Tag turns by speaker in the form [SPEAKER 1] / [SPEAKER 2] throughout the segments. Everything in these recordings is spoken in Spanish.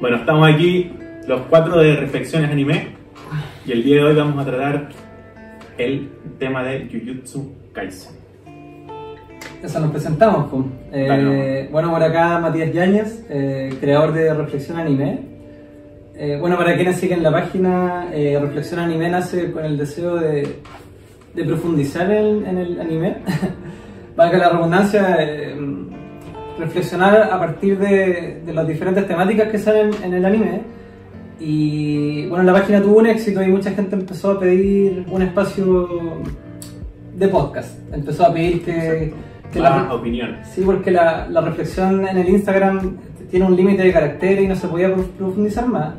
[SPEAKER 1] Bueno, estamos aquí los cuatro de Reflexiones Anime y el día de hoy vamos a tratar el tema de Jujutsu Kaisen.
[SPEAKER 2] Eso nos presentamos. pues. Eh, bueno, por acá Matías Yáñez, eh, creador de Reflexión Anime. Eh, bueno, para quienes siguen la página, Reflexión Anime nace con el deseo de, de profundizar en, en el anime. Valga la redundancia, reflexionar a partir de, de las diferentes temáticas que salen en el anime. Y bueno, la página tuvo un éxito y mucha gente empezó a pedir un espacio de podcast. Empezó a pedir que, que la-
[SPEAKER 1] Más opiniones.
[SPEAKER 2] Sí, porque la, la reflexión en el Instagram tiene un límite de caracteres y no se podía prof- profundizar más.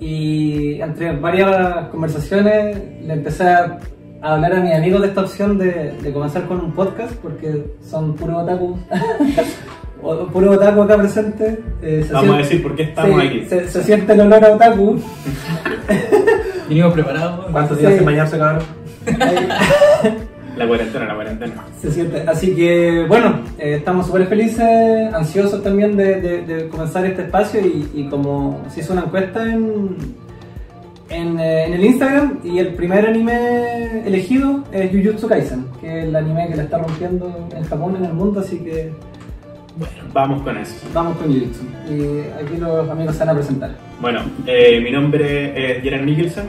[SPEAKER 2] Y entre varias conversaciones le empecé a hablar a mis amigos de esta opción de, de comenzar con un podcast, porque son puros otaku, o- puro otaku acá presente. Eh, se
[SPEAKER 1] Vamos a decir por qué estamos
[SPEAKER 2] sí,
[SPEAKER 1] aquí.
[SPEAKER 2] Se, se siente el olor a otaku.
[SPEAKER 3] Venimos preparados.
[SPEAKER 4] ¿Cuántos
[SPEAKER 2] Sí.
[SPEAKER 4] días sin bañarse, cabrón?
[SPEAKER 1] La cuarentena, la cuarentena.
[SPEAKER 2] Se siente. Así que, bueno, eh, estamos súper felices, ansiosos también de, de- de comenzar este espacio y, y como se hizo una encuesta en, en, eh, en el Instagram y el primer anime elegido es Jujutsu Kaisen, que es el anime que la está rompiendo en Japón, en el mundo, así que
[SPEAKER 1] Vamos con eso.
[SPEAKER 2] vamos con Jujutsu. Y aquí los amigos se van a presentar.
[SPEAKER 1] Bueno, eh, mi nombre es Gerard Mikkelsen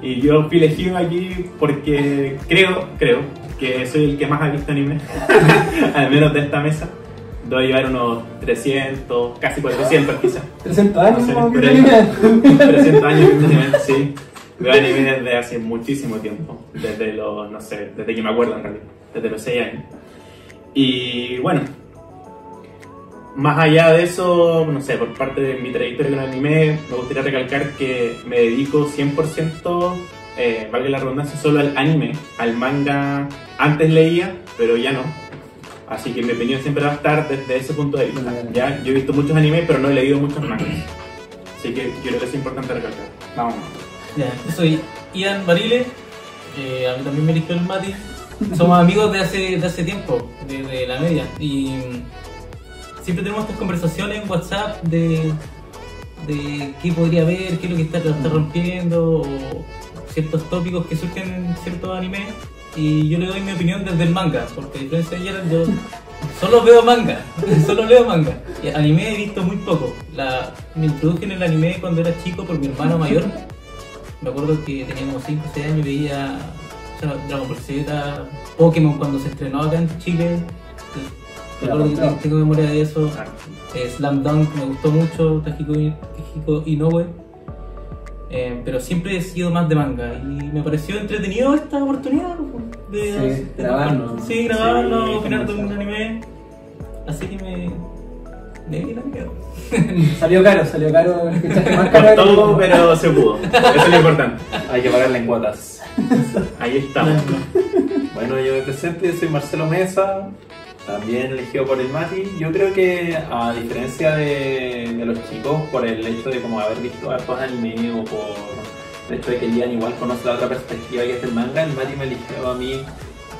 [SPEAKER 1] y yo fui elegido aquí porque creo, creo que soy el que más ha visto anime, al menos de esta mesa. Debo llevar unos 300, casi 400 quizás.
[SPEAKER 2] 300 años,
[SPEAKER 1] No sé,
[SPEAKER 2] ¿cómo que
[SPEAKER 1] pero-
[SPEAKER 2] anime?
[SPEAKER 1] 300 años viendo anime, sí. Veo anime desde hace muchísimo tiempo, desde los, no sé, desde que me acuerdo en realidad, desde los 6 años. Y bueno, más allá de eso, no sé, por parte de mi trayectoria con el anime, me gustaría recalcar que me dedico 100%, eh, valga la redundancia, solo al anime, al manga. Antes leía, pero ya no. Así que mi opinión siempre va a estar desde ese punto de vista. Ya, yo he visto muchos animes, pero no he leído muchos mangas. Así que yo creo que es importante recalcar. Vamos.
[SPEAKER 3] Ya, yo soy Ian Barile. eh, a mí también me eligió el Mati. Somos amigos de hace, de hace tiempo, de, la media. Y siempre tenemos estas conversaciones en WhatsApp de, de qué podría haber, qué es lo que está, rompiendo, o ciertos tópicos que surgen en ciertos animes. Y yo le doy mi opinión desde el manga, porque Gerard, yo solo veo manga, solo leo manga. Y anime he visto muy poco. Me introduje en el anime cuando era chico por mi hermano mayor. Me acuerdo que tenía como 5 o 6 años y veía Dragon Ball Z, Pokémon cuando se estrenó acá en Chile. Que tengo memoria de eso. Eh, Slam Dunk me gustó mucho, Tajiko, Inoue. Eh, pero siempre he sido más de manga y me pareció entretenido esta oportunidad de,
[SPEAKER 2] Sí,
[SPEAKER 3] de-
[SPEAKER 2] grabarlo.
[SPEAKER 3] Sí, grabarlo,
[SPEAKER 1] Sí,
[SPEAKER 3] opinar de un anime. Así que me. Me vi la miedo.
[SPEAKER 2] Salió caro, salió caro. más caro mundo.
[SPEAKER 1] pero se pudo. Eso es lo importante.
[SPEAKER 4] Hay que pagarle en cuotas.
[SPEAKER 1] Ahí estamos.
[SPEAKER 4] Bueno, yo me presento, yo soy Marcelo Mesa, también elegido por el Mati. Yo creo que, a diferencia de, de los chicos, por el hecho de como haber visto hartos anime o por el hecho de que Lian igual conoce la otra perspectiva que es el manga, el Mati me eligió a mí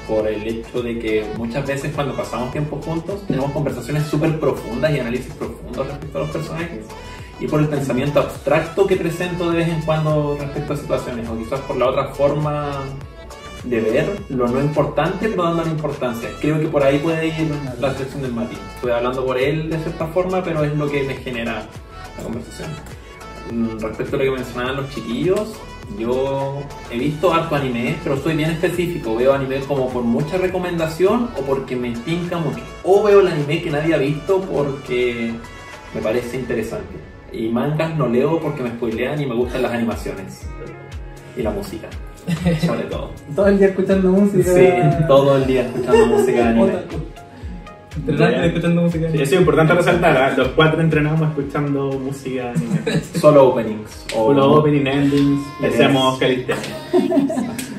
[SPEAKER 4] por el hecho de que muchas veces cuando pasamos tiempo juntos tenemos conversaciones súper profundas y análisis profundos respecto a los personajes y por el pensamiento abstracto que presento de vez en cuando respecto a situaciones o quizás por la otra forma de ver lo no importante pero dándole importancia. Creo que por ahí puede ir la sección del Mati. Estoy hablando por él de cierta forma, pero es lo que me genera la conversación. Mm, Respecto a lo que mencionaban los chiquillos, yo he visto harto anime, pero soy bien específico. Veo anime como por mucha recomendación o porque me tinca mucho. O veo el anime que nadie ha visto porque me parece interesante. Y mangas no leo porque me spoilean y me gustan las animaciones. Y la música, sobre todo.
[SPEAKER 2] Todo el día escuchando música.
[SPEAKER 4] Sí, todo el día escuchando música de anime.
[SPEAKER 3] Y escuchando música.
[SPEAKER 1] Sí, eso es importante resaltar. ¿ah? Los cuatro entrenamos escuchando música anime.
[SPEAKER 4] Solo openings. O
[SPEAKER 1] Los opening endings, le hacemos calisténicos.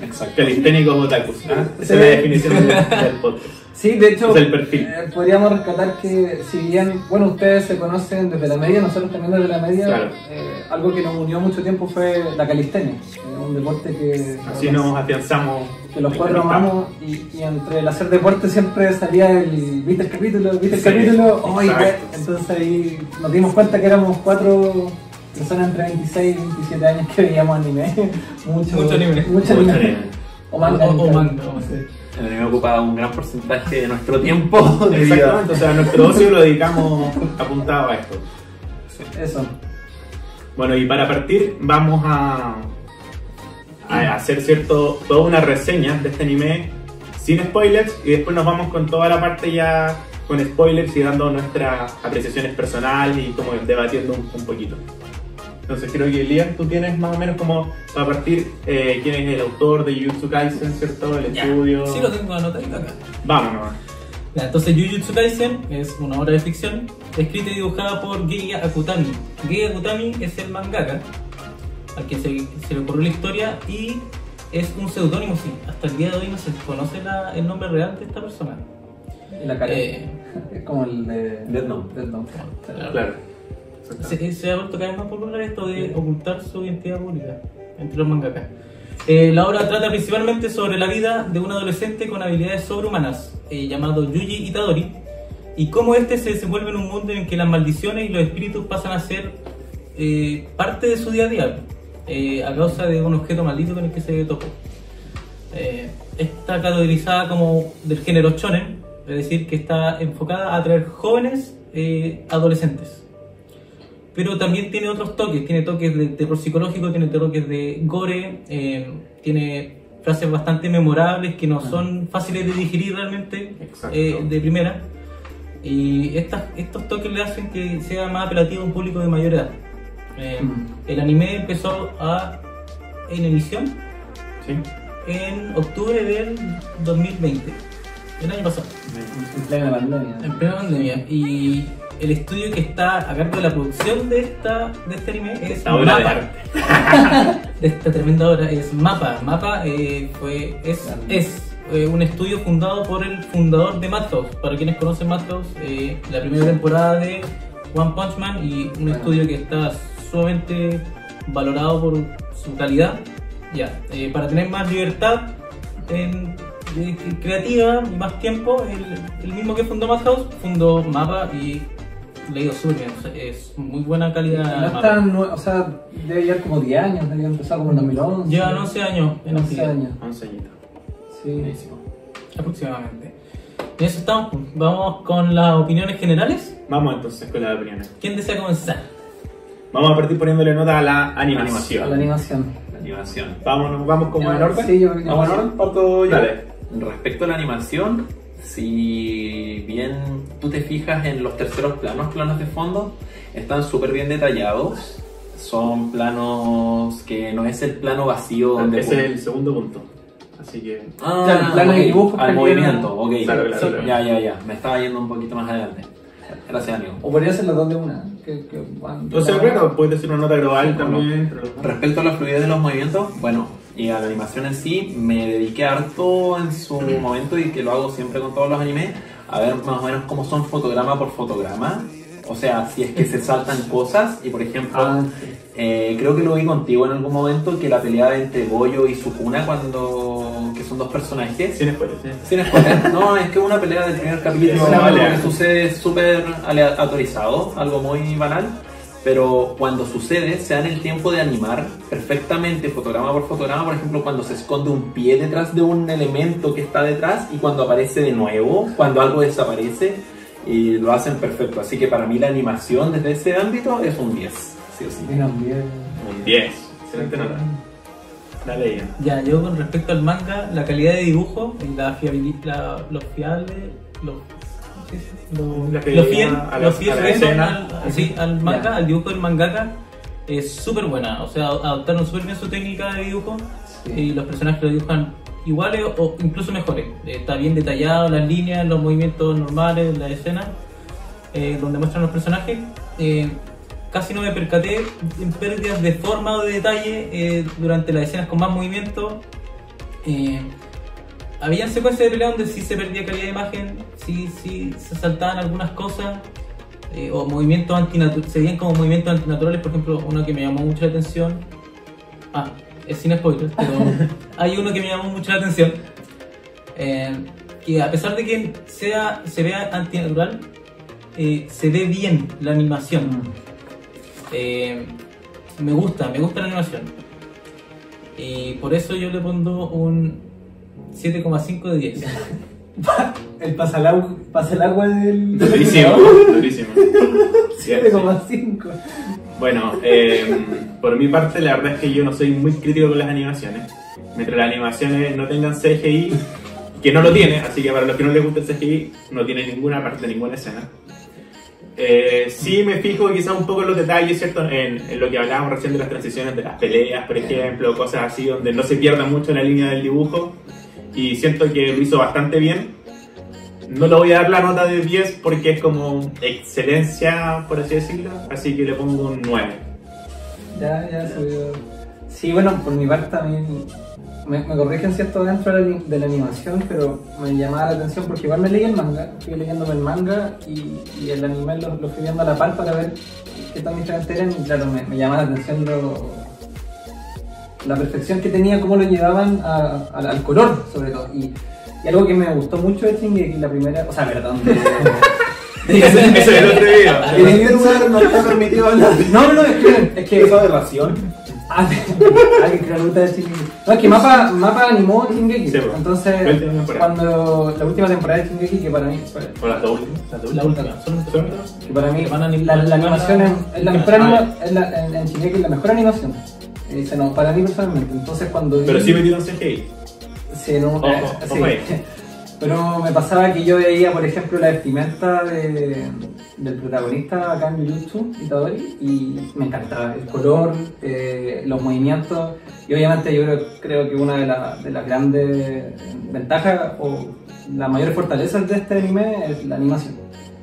[SPEAKER 4] Exacto.
[SPEAKER 1] Calisténicos otakus. ¿ah? Esa es la definición del, del podcast.
[SPEAKER 2] Sí, de hecho,
[SPEAKER 1] Es el perfil.
[SPEAKER 2] eh, podríamos rescatar que si bien, bueno, ustedes se conocen desde la media, nosotros también desde la media,
[SPEAKER 1] Claro.
[SPEAKER 2] eh, algo que nos unió mucho tiempo fue la calistenia, eh, un deporte que,
[SPEAKER 1] Así nos afianzamos.
[SPEAKER 2] que los cuatro amamos y, y entre el hacer deporte siempre salía el, ¿viste el capítulo? ¿Viste el
[SPEAKER 1] Sí,
[SPEAKER 2] capítulo? ¡Ay,
[SPEAKER 1] exacto.
[SPEAKER 2] ve! Entonces ahí nos dimos cuenta que éramos cuatro personas entre 26 y 27 años que veíamos anime. Mucho,
[SPEAKER 3] Mucho anime.
[SPEAKER 2] Mucho
[SPEAKER 1] Mucho
[SPEAKER 2] anime.
[SPEAKER 1] anime.
[SPEAKER 2] O manga.
[SPEAKER 3] O- o manga,
[SPEAKER 2] sí.
[SPEAKER 4] El anime ocupa un gran porcentaje de nuestro tiempo de vida.
[SPEAKER 1] Exactamente, o sea, nuestro ocio lo dedicamos apuntado a esto.
[SPEAKER 2] Eso.
[SPEAKER 1] Bueno, y para partir vamos a, a hacer cierto toda una reseña de este anime sin spoilers y después nos vamos con toda la parte ya con spoilers y dando nuestras apreciaciones personales y como debatiendo un, un poquito. Entonces creo que Liam, tú tienes más o menos como para partir eh, quién es el autor de Jujutsu Kaisen, ¿cierto? El
[SPEAKER 3] Ya,
[SPEAKER 1] estudio.
[SPEAKER 3] Sí, lo tengo anotadito acá.
[SPEAKER 1] Vamos nomás.
[SPEAKER 3] Ya, entonces Jujutsu Kaisen es una obra de ficción escrita y dibujada por Geiya Akutami. Geiya Akutami es el mangaka al que se, se le ocurrió la historia y es un seudónimo, sí. Hasta el día de hoy no se conoce la- el nombre real de esta persona.
[SPEAKER 2] La cara.
[SPEAKER 3] Eh,
[SPEAKER 2] es como el de
[SPEAKER 4] Death Note.
[SPEAKER 2] Death Note.
[SPEAKER 3] Claro.
[SPEAKER 1] Claro.
[SPEAKER 3] Se, se ha vuelto cada vez más popular esto de ocultar su identidad pública entre los mangakas. Eh, la obra trata principalmente sobre la vida de un adolescente con habilidades sobrehumanas, eh, llamado Yuji Itadori, y cómo este se desenvuelve en un mundo en que las maldiciones y los espíritus pasan a ser eh, parte de su día a día, eh, a causa de un objeto maldito con el que se topó. Eh, está categorizada como del género shonen, es decir, que está enfocada a atraer jóvenes eh, adolescentes. Pero también tiene otros toques, tiene toques de terror psicológico, tiene toques de gore, eh, tiene frases bastante memorables que no son fáciles de digerir realmente eh, de primera. Y estas, estos toques le hacen que sea más apelativo a un público de mayor edad. Eh,
[SPEAKER 2] Mm.
[SPEAKER 3] El anime empezó a, en emisión
[SPEAKER 1] ¿Sí?
[SPEAKER 3] en octubre del 2020, el año pasado,
[SPEAKER 2] En plena pandemia.
[SPEAKER 3] en plena pandemia. Y el estudio que está a cargo de la producción de, esta, de este anime es
[SPEAKER 1] Esta obra de
[SPEAKER 3] Mapa. de esta tremenda obra es Mapa. Mapa eh, fue, es, es eh, un estudio fundado por el fundador de Madhouse. Para quienes conocen Madhouse, eh, la primera temporada de One Punch Man y un
[SPEAKER 2] Bueno.
[SPEAKER 3] estudio que está sumamente valorado por su calidad. Ya, eh, para tener más libertad en- creativa y más tiempo, el, el mismo que fundó Madhouse fundó Mapa y le ha ido súper bien. O sea, es muy buena calidad.
[SPEAKER 2] No tan o sea, debe llevar como 10 años, debe empezar como en 2011.
[SPEAKER 3] Llevan 11 años en
[SPEAKER 2] 11
[SPEAKER 3] actividad.
[SPEAKER 2] años.
[SPEAKER 1] 11 añitos.
[SPEAKER 2] Sí.
[SPEAKER 4] Buenísimo.
[SPEAKER 3] aproximadamente. En eso estamos. pues. Vamos con las opiniones generales.
[SPEAKER 1] Vamos entonces con las opiniones.
[SPEAKER 3] ¿Quién desea comenzar?
[SPEAKER 1] Vamos a partir poniéndole nota a la animación.
[SPEAKER 2] La animación.
[SPEAKER 4] La animación.
[SPEAKER 1] Vámonos, vamos como en orden.
[SPEAKER 2] Sí, yo yo-
[SPEAKER 4] Vamos en orden, parto yo.
[SPEAKER 1] Dale.
[SPEAKER 4] Respecto a la animación, si bien tú te fijas en los terceros planos, planos de fondo, están súper bien detallados. Son planos que no es el plano vacío donde...
[SPEAKER 1] Ese es el segundo punto. Así que.
[SPEAKER 4] Ah,
[SPEAKER 2] Claro, el plano de
[SPEAKER 4] ok,
[SPEAKER 2] dibujos
[SPEAKER 4] Al movimiento, ok.
[SPEAKER 1] Claro, claro,
[SPEAKER 4] Sí,
[SPEAKER 1] claro.
[SPEAKER 4] Ya, ya, ya. Me estaba yendo un poquito más adelante. Gracias, amigo.
[SPEAKER 2] O podría ser los dos de una. Que, que van-
[SPEAKER 1] O sea, claro, puede ser una nota global también. pero-
[SPEAKER 4] Respecto a la fluidez de los movimientos, bueno, y a la animación en sí, me dediqué harto en su momento y que lo hago siempre con todos los animes, a ver más o menos cómo son fotograma por fotograma. O sea, si es que se saltan cosas y por ejemplo,
[SPEAKER 2] Ah,
[SPEAKER 4] eh, creo que lo vi contigo en algún momento que la pelea entre Goyo y Sukuna cuando que son dos personajes
[SPEAKER 1] Sin spoilers, ¿sí?
[SPEAKER 4] sin spoiler. No, es que una pelea del primer capítulo
[SPEAKER 1] Es una
[SPEAKER 4] algo
[SPEAKER 1] pelea.
[SPEAKER 4] que sucede súper aleatorizado, algo muy banal. Pero cuando sucede, se da en el tiempo de animar perfectamente, fotograma por fotograma. Por ejemplo, cuando se esconde un pie detrás de un elemento que está detrás y cuando aparece de nuevo, cuando algo desaparece, y lo hacen perfecto. Así que para mí la animación desde ese ámbito es un 10, sí o sí.
[SPEAKER 2] Miran bien.
[SPEAKER 1] Un 10. Excelente nota. Dale.
[SPEAKER 3] Ya, yo con respecto al manga, la calidad de dibujo, y la fiabilidad, lo fiable, lo, ¿sí? Lo,
[SPEAKER 1] La
[SPEAKER 3] lo
[SPEAKER 1] fidelidad
[SPEAKER 3] fiel,
[SPEAKER 1] a la-
[SPEAKER 3] lo fiel
[SPEAKER 1] a la
[SPEAKER 3] que son
[SPEAKER 1] escena.
[SPEAKER 3] al, sí, al manga, al dibujo del mangaka, es súper buena. O sea, adoptaron súper bien su técnica de dibujo
[SPEAKER 2] Sí.
[SPEAKER 3] y los personajes lo dibujan iguales o incluso mejores. Eh, Está bien detallado las líneas, los movimientos normales, la escena eh, donde muestran los personajes. Eh, casi no me percaté en pérdidas de forma o de detalle eh, durante las escenas con más movimiento. Eh, había secuencias de pelea donde sí se perdía calidad de imagen, sí, sí se saltaban algunas cosas, eh, o movimientos antinaturales, se veían como movimientos antinaturales, por ejemplo, uno que me llamó mucho la atención, ah, es sin spoilers, pero hay uno que me llamó mucho la atención, eh, que a pesar de que sea, se vea antinatural, eh, se ve bien la animación. Eh, me gusta, me gusta la animación. Y por eso yo le pongo un 7,5 de 10.
[SPEAKER 2] El pasalagua, pasalagua del. del
[SPEAKER 1] Durísimo, durísimo. Sí, sí.
[SPEAKER 2] 7,5.
[SPEAKER 1] Bueno, eh, por mi parte, la verdad es que yo no soy muy crítico con las animaciones. Mientras las animaciones no tengan CGI, que no lo tiene, así que para los que no les gusta el CGI, no tiene ninguna parte, ninguna escena. Eh, sí me fijo quizás un poco en los detalles, ¿cierto? En, en lo que hablábamos recién de las transiciones de las peleas, por ejemplo, cosas así, donde no se pierda mucho la línea del dibujo. Y siento que lo hizo bastante bien. No le voy a dar la nota de 10 porque es como excelencia, por así decirlo. Así que le pongo un 9.
[SPEAKER 2] Ya, ya subió. Sí, bueno, por mi parte también me, me corrigen cierto dentro de la, animación, pero me llamaba la atención porque igual me leí el manga, fui leyéndome el manga y, el anime lo, fui viendo a la par para ver qué tan diferentes eran y claro, me, me llamaba la atención lo- la perfección que tenía, cómo lo llevaban a- a- al color sobre todo. Y, y algo que me gustó mucho de Shingeki, la primera, o sea, perdón,
[SPEAKER 1] Ese es el otro video.
[SPEAKER 4] En primer lugar, no está permitido hablar
[SPEAKER 2] No, no, es que, es que
[SPEAKER 4] de aberración.
[SPEAKER 2] Ah, Alguien que le gusta de Shingeki. No, es que Mapa, Mapa animó Shingeki.
[SPEAKER 1] Sí, pues.
[SPEAKER 2] Entonces, cuando la última temporada de Shingeki, que para mí,
[SPEAKER 1] O las dos últimas. Las
[SPEAKER 3] La
[SPEAKER 1] últimas.
[SPEAKER 3] última, solamente la última.
[SPEAKER 2] que para mí la, animación es, es la mejor anima, es la, en, en Shingeki es la mejor animación. Se no, para mí personalmente. Entonces cuando vi-
[SPEAKER 1] Pero sí metieron CGI.
[SPEAKER 2] Sí, no,
[SPEAKER 1] Ojo,
[SPEAKER 2] eh, sí. Pero me pasaba que yo veía, por ejemplo, la vestimenta de- del protagonista acá en Jujutsu, Itadori, y me encantaba el color, eh, los movimientos, y obviamente yo creo, creo que una de, la- de las grandes ventajas o las mayores fortalezas de este anime es la animación.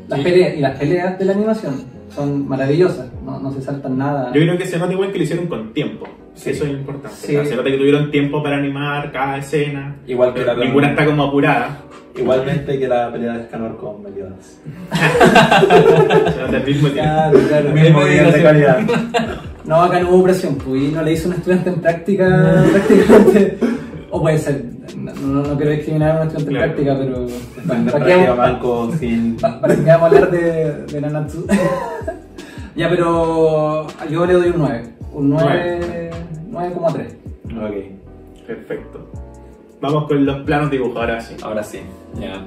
[SPEAKER 2] Las
[SPEAKER 1] Sí.
[SPEAKER 2] peleas, y las peleas de la animación son maravillosas, no, no se saltan nada.
[SPEAKER 1] Yo creo que se nota igual que lo hicieron con tiempo.
[SPEAKER 4] Sí.
[SPEAKER 1] Eso es importante.
[SPEAKER 2] Sí.
[SPEAKER 1] O sea, se nota que tuvieron tiempo para animar cada escena.
[SPEAKER 4] Igual que la
[SPEAKER 1] Ninguna está como apurada.
[SPEAKER 4] Igualmente que la pelea de Escanor con Meliodas.
[SPEAKER 1] Se nota al mismo tiempo.
[SPEAKER 2] Claro, claro.
[SPEAKER 4] El mismo nivel de calidad.
[SPEAKER 2] No, acá no hubo presión, pues y no le hizo un estudiante en práctica prácticamente. O puede ser, no, no, quiero discriminar a estudiante
[SPEAKER 1] Claro.
[SPEAKER 2] práctica, pero ¿para
[SPEAKER 4] sin.
[SPEAKER 2] pa- para qué vamos a hablar de, de Nanatsu? ya, pero yo le doy un 9, un 9, 9,3.
[SPEAKER 4] Ok.
[SPEAKER 1] Perfecto. Vamos con los planos dibujados ahora sí.
[SPEAKER 4] Ahora sí, ya.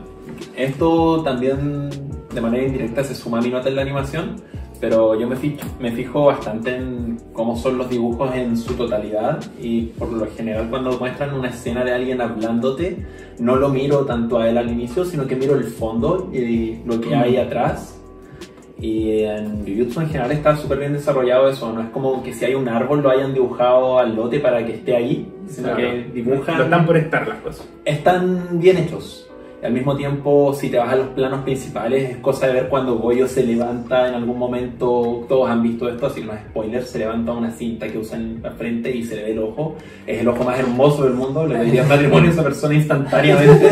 [SPEAKER 4] Esto también de manera indirecta se suma a mi nota en la animación, pero yo me fijo, me fijo bastante en cómo son los dibujos en su totalidad y por lo general cuando muestran una escena de alguien hablándote, no lo miro tanto a él al inicio, sino que miro el fondo y lo que hay atrás. Y en Jujutsu en general está súper bien desarrollado eso, no es como que si hay un árbol lo hayan dibujado al lote para que esté ahí, sino
[SPEAKER 1] Claro.
[SPEAKER 4] que dibujan
[SPEAKER 1] No están por estar las cosas.
[SPEAKER 4] están bien hechos. Y al mismo tiempo, si te vas a los planos principales, es cosa de ver cuando Goyo se levanta en algún momento. Todos han visto esto, así no es spoiler. Se levanta una cinta que usa en la frente y se le ve el ojo. Es el ojo más hermoso del mundo. Le pediría matrimonio a esa persona instantáneamente.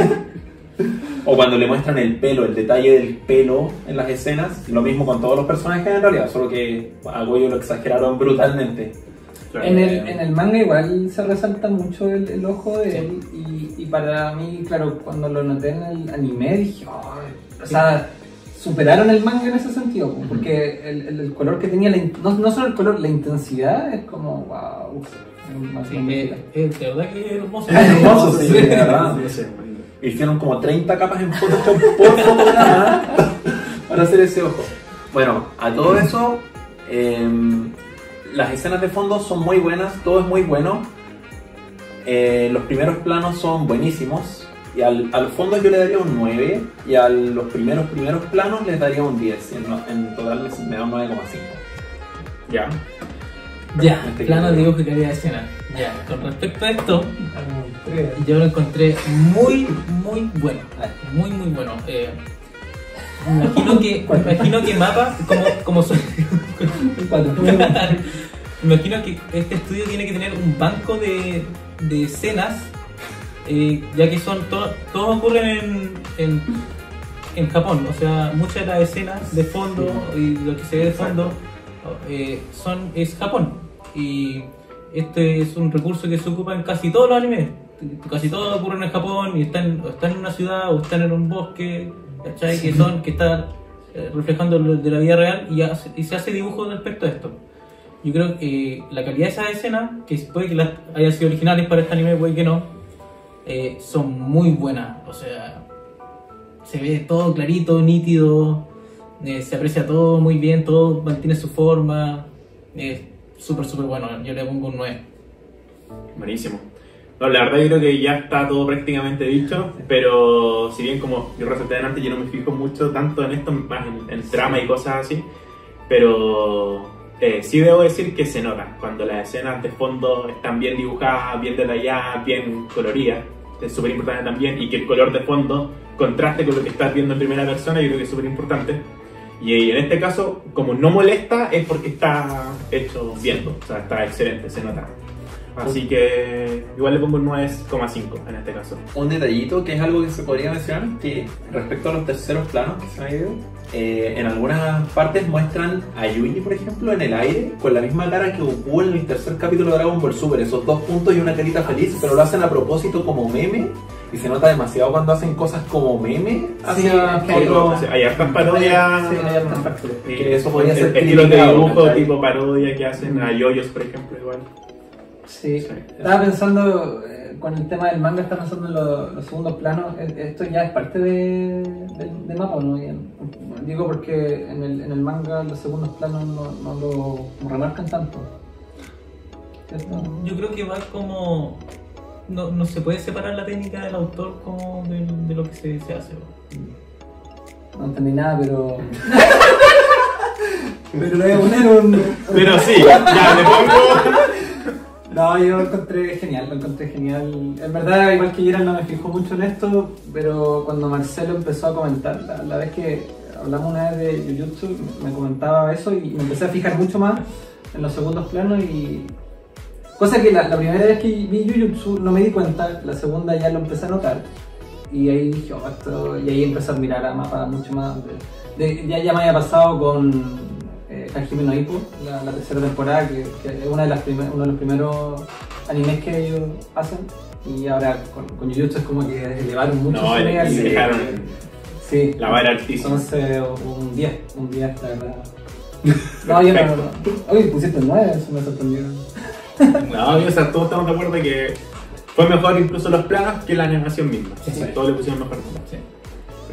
[SPEAKER 4] O cuando le muestran el pelo, el detalle del pelo en las escenas. Lo mismo con todos los personajes en realidad, solo que a Goyo lo exageraron brutalmente.
[SPEAKER 2] En el, en el manga igual se resalta mucho el, el ojo de él y para mí, claro, cuando lo noté en el anime dije, "Ay", o sea, superaron el manga en ese sentido, pues, porque el, el- el color que tenía, la in- no, no solo el color, la intensidad es como, wow, más
[SPEAKER 3] Sí,
[SPEAKER 2] magnífica.
[SPEAKER 3] eh, eh, de verdad que es hermoso.
[SPEAKER 4] Es hermoso, sí, de verdad.
[SPEAKER 1] Sí, sí, bonito.
[SPEAKER 4] Hicieron como 30 capas en Photoshop por fotograma para hacer ese ojo. Bueno, a todo eso, em, las escenas de fondo son muy buenas, todo es muy bueno. Eh, los primeros planos son buenísimos. Y al, al fondo yo le daría un 9 y a los primeros primeros planos les daría un 10. En, en total me, da un 9,5.
[SPEAKER 1] Ya.
[SPEAKER 3] Ya,
[SPEAKER 4] Este
[SPEAKER 3] plano
[SPEAKER 4] que-
[SPEAKER 3] de dibujo y calidad de escena. Ya, con respecto a esto, yo lo encontré muy, muy bueno. Muy, muy bueno. Eh, imagino que, imagino que Mapa, como, como me imagino que este estudio tiene que tener un banco de, de escenas eh, ya que son to- todos ocurren en, en, en Japón, o sea, muchas de las escenas de fondo y lo que se ve de fondo eh, son, es Japón. Y este es un recurso que se ocupa en casi todos los animes. Casi todos ocurren en Japón y están, o están en una ciudad o están en un bosque, ¿cachai? Que, son, que están eh, reflejando lo de la vida real y, hace- y se hace dibujo respecto a esto. Yo creo que la calidad de esas escenas, que puede que las hayan sido originales para este anime, puede que no, eh, son muy buenas. O sea, se ve todo clarito, nítido, eh, se aprecia todo muy bien, todo mantiene su forma. Es súper, súper bueno. Yo le pongo un 9.
[SPEAKER 1] Buenísimo. No, la verdad yo creo que ya está todo prácticamente dicho, pero si bien como yo resalté antes, yo no me fijo mucho tanto en esto, más en, en trama y cosas así, pero eh, sí debo decir que se nota cuando las escenas de fondo están bien dibujadas, bien detalladas, bien coloridas, es súper importante también, y que el color de fondo contraste con lo que estás viendo en primera persona, yo creo que es súper importante. Y en este caso, como no molesta, es porque está hecho bien, o sea, está excelente, se nota. Así que igual le pongo un 9,5 en este caso.
[SPEAKER 4] Un detallito que es algo que se podría mencionar, que respecto a los terceros planos que se han ido, eh, en algunas partes muestran a Yuji, por ejemplo, en el aire, con la misma cara que Goku en el tercer capítulo de Dragon Ball Super, esos dos puntos y una carita feliz, pero lo hacen a propósito como meme, y se nota demasiado cuando hacen cosas como meme hacia
[SPEAKER 2] que
[SPEAKER 4] otro-
[SPEAKER 1] sea, hay hartas parodias.
[SPEAKER 2] Sí, hay hartas factores.
[SPEAKER 1] Sí,
[SPEAKER 4] Que eso podría ser
[SPEAKER 1] Estilos de dibujo, tipo parodia que hacen a yoyos, por ejemplo, igual.
[SPEAKER 2] Sí.
[SPEAKER 1] Sí.
[SPEAKER 2] Estaba pensando, eh, con el tema del manga, estaba pensando en lo- los segundos planos. Esto ya es parte de, de, de mapa, ¿no? Digo porque en el, en el manga los segundos planos no, no lo remarcan tanto. ¿Cierto?
[SPEAKER 3] Yo creo que va como. No, no se puede separar la técnica del autor como de, de lo que se, se hace. ¿no?
[SPEAKER 2] No entendí nada, pero. pero le voy a poner un.
[SPEAKER 1] Pero sí, ya le pongo.
[SPEAKER 2] No, yo lo encontré genial, lo encontré genial. En verdad, igual que Gerald no me fijo mucho en esto, pero cuando Marcelo empezó a comentar, la, vez que hablamos una vez de Jujutsu, me comentaba eso y me empecé a fijar mucho más en los segundos planos y... Cosa que la, primera vez que vi Jujutsu no me di cuenta, la segunda ya lo empecé a notar. Y ahí dije, oh, esto... Y ahí empecé a admirar a Mapa mucho más. de- ya, ya me había pasado con eh, Hajime no Ippo, la, la tercera temporada, que, que es una de las primer- uno de los primeros animes que ellos hacen. Y ahora con, con Jujutsu es como que elevaron mucho
[SPEAKER 1] No,
[SPEAKER 2] su
[SPEAKER 1] le
[SPEAKER 2] nivel.
[SPEAKER 1] le dejaron
[SPEAKER 2] Sí.
[SPEAKER 1] la vara altísima.
[SPEAKER 2] Entonces, un 10, un 10, la verdad. No, yo no, no. Oye, pusiste el 9, eso me sorprendió.
[SPEAKER 1] No, o sea, todos estamos de acuerdo que fue mejor incluso los planos que la animación misma.
[SPEAKER 2] Sí, sí.
[SPEAKER 1] Todos le pusieron mejor.
[SPEAKER 3] Sí.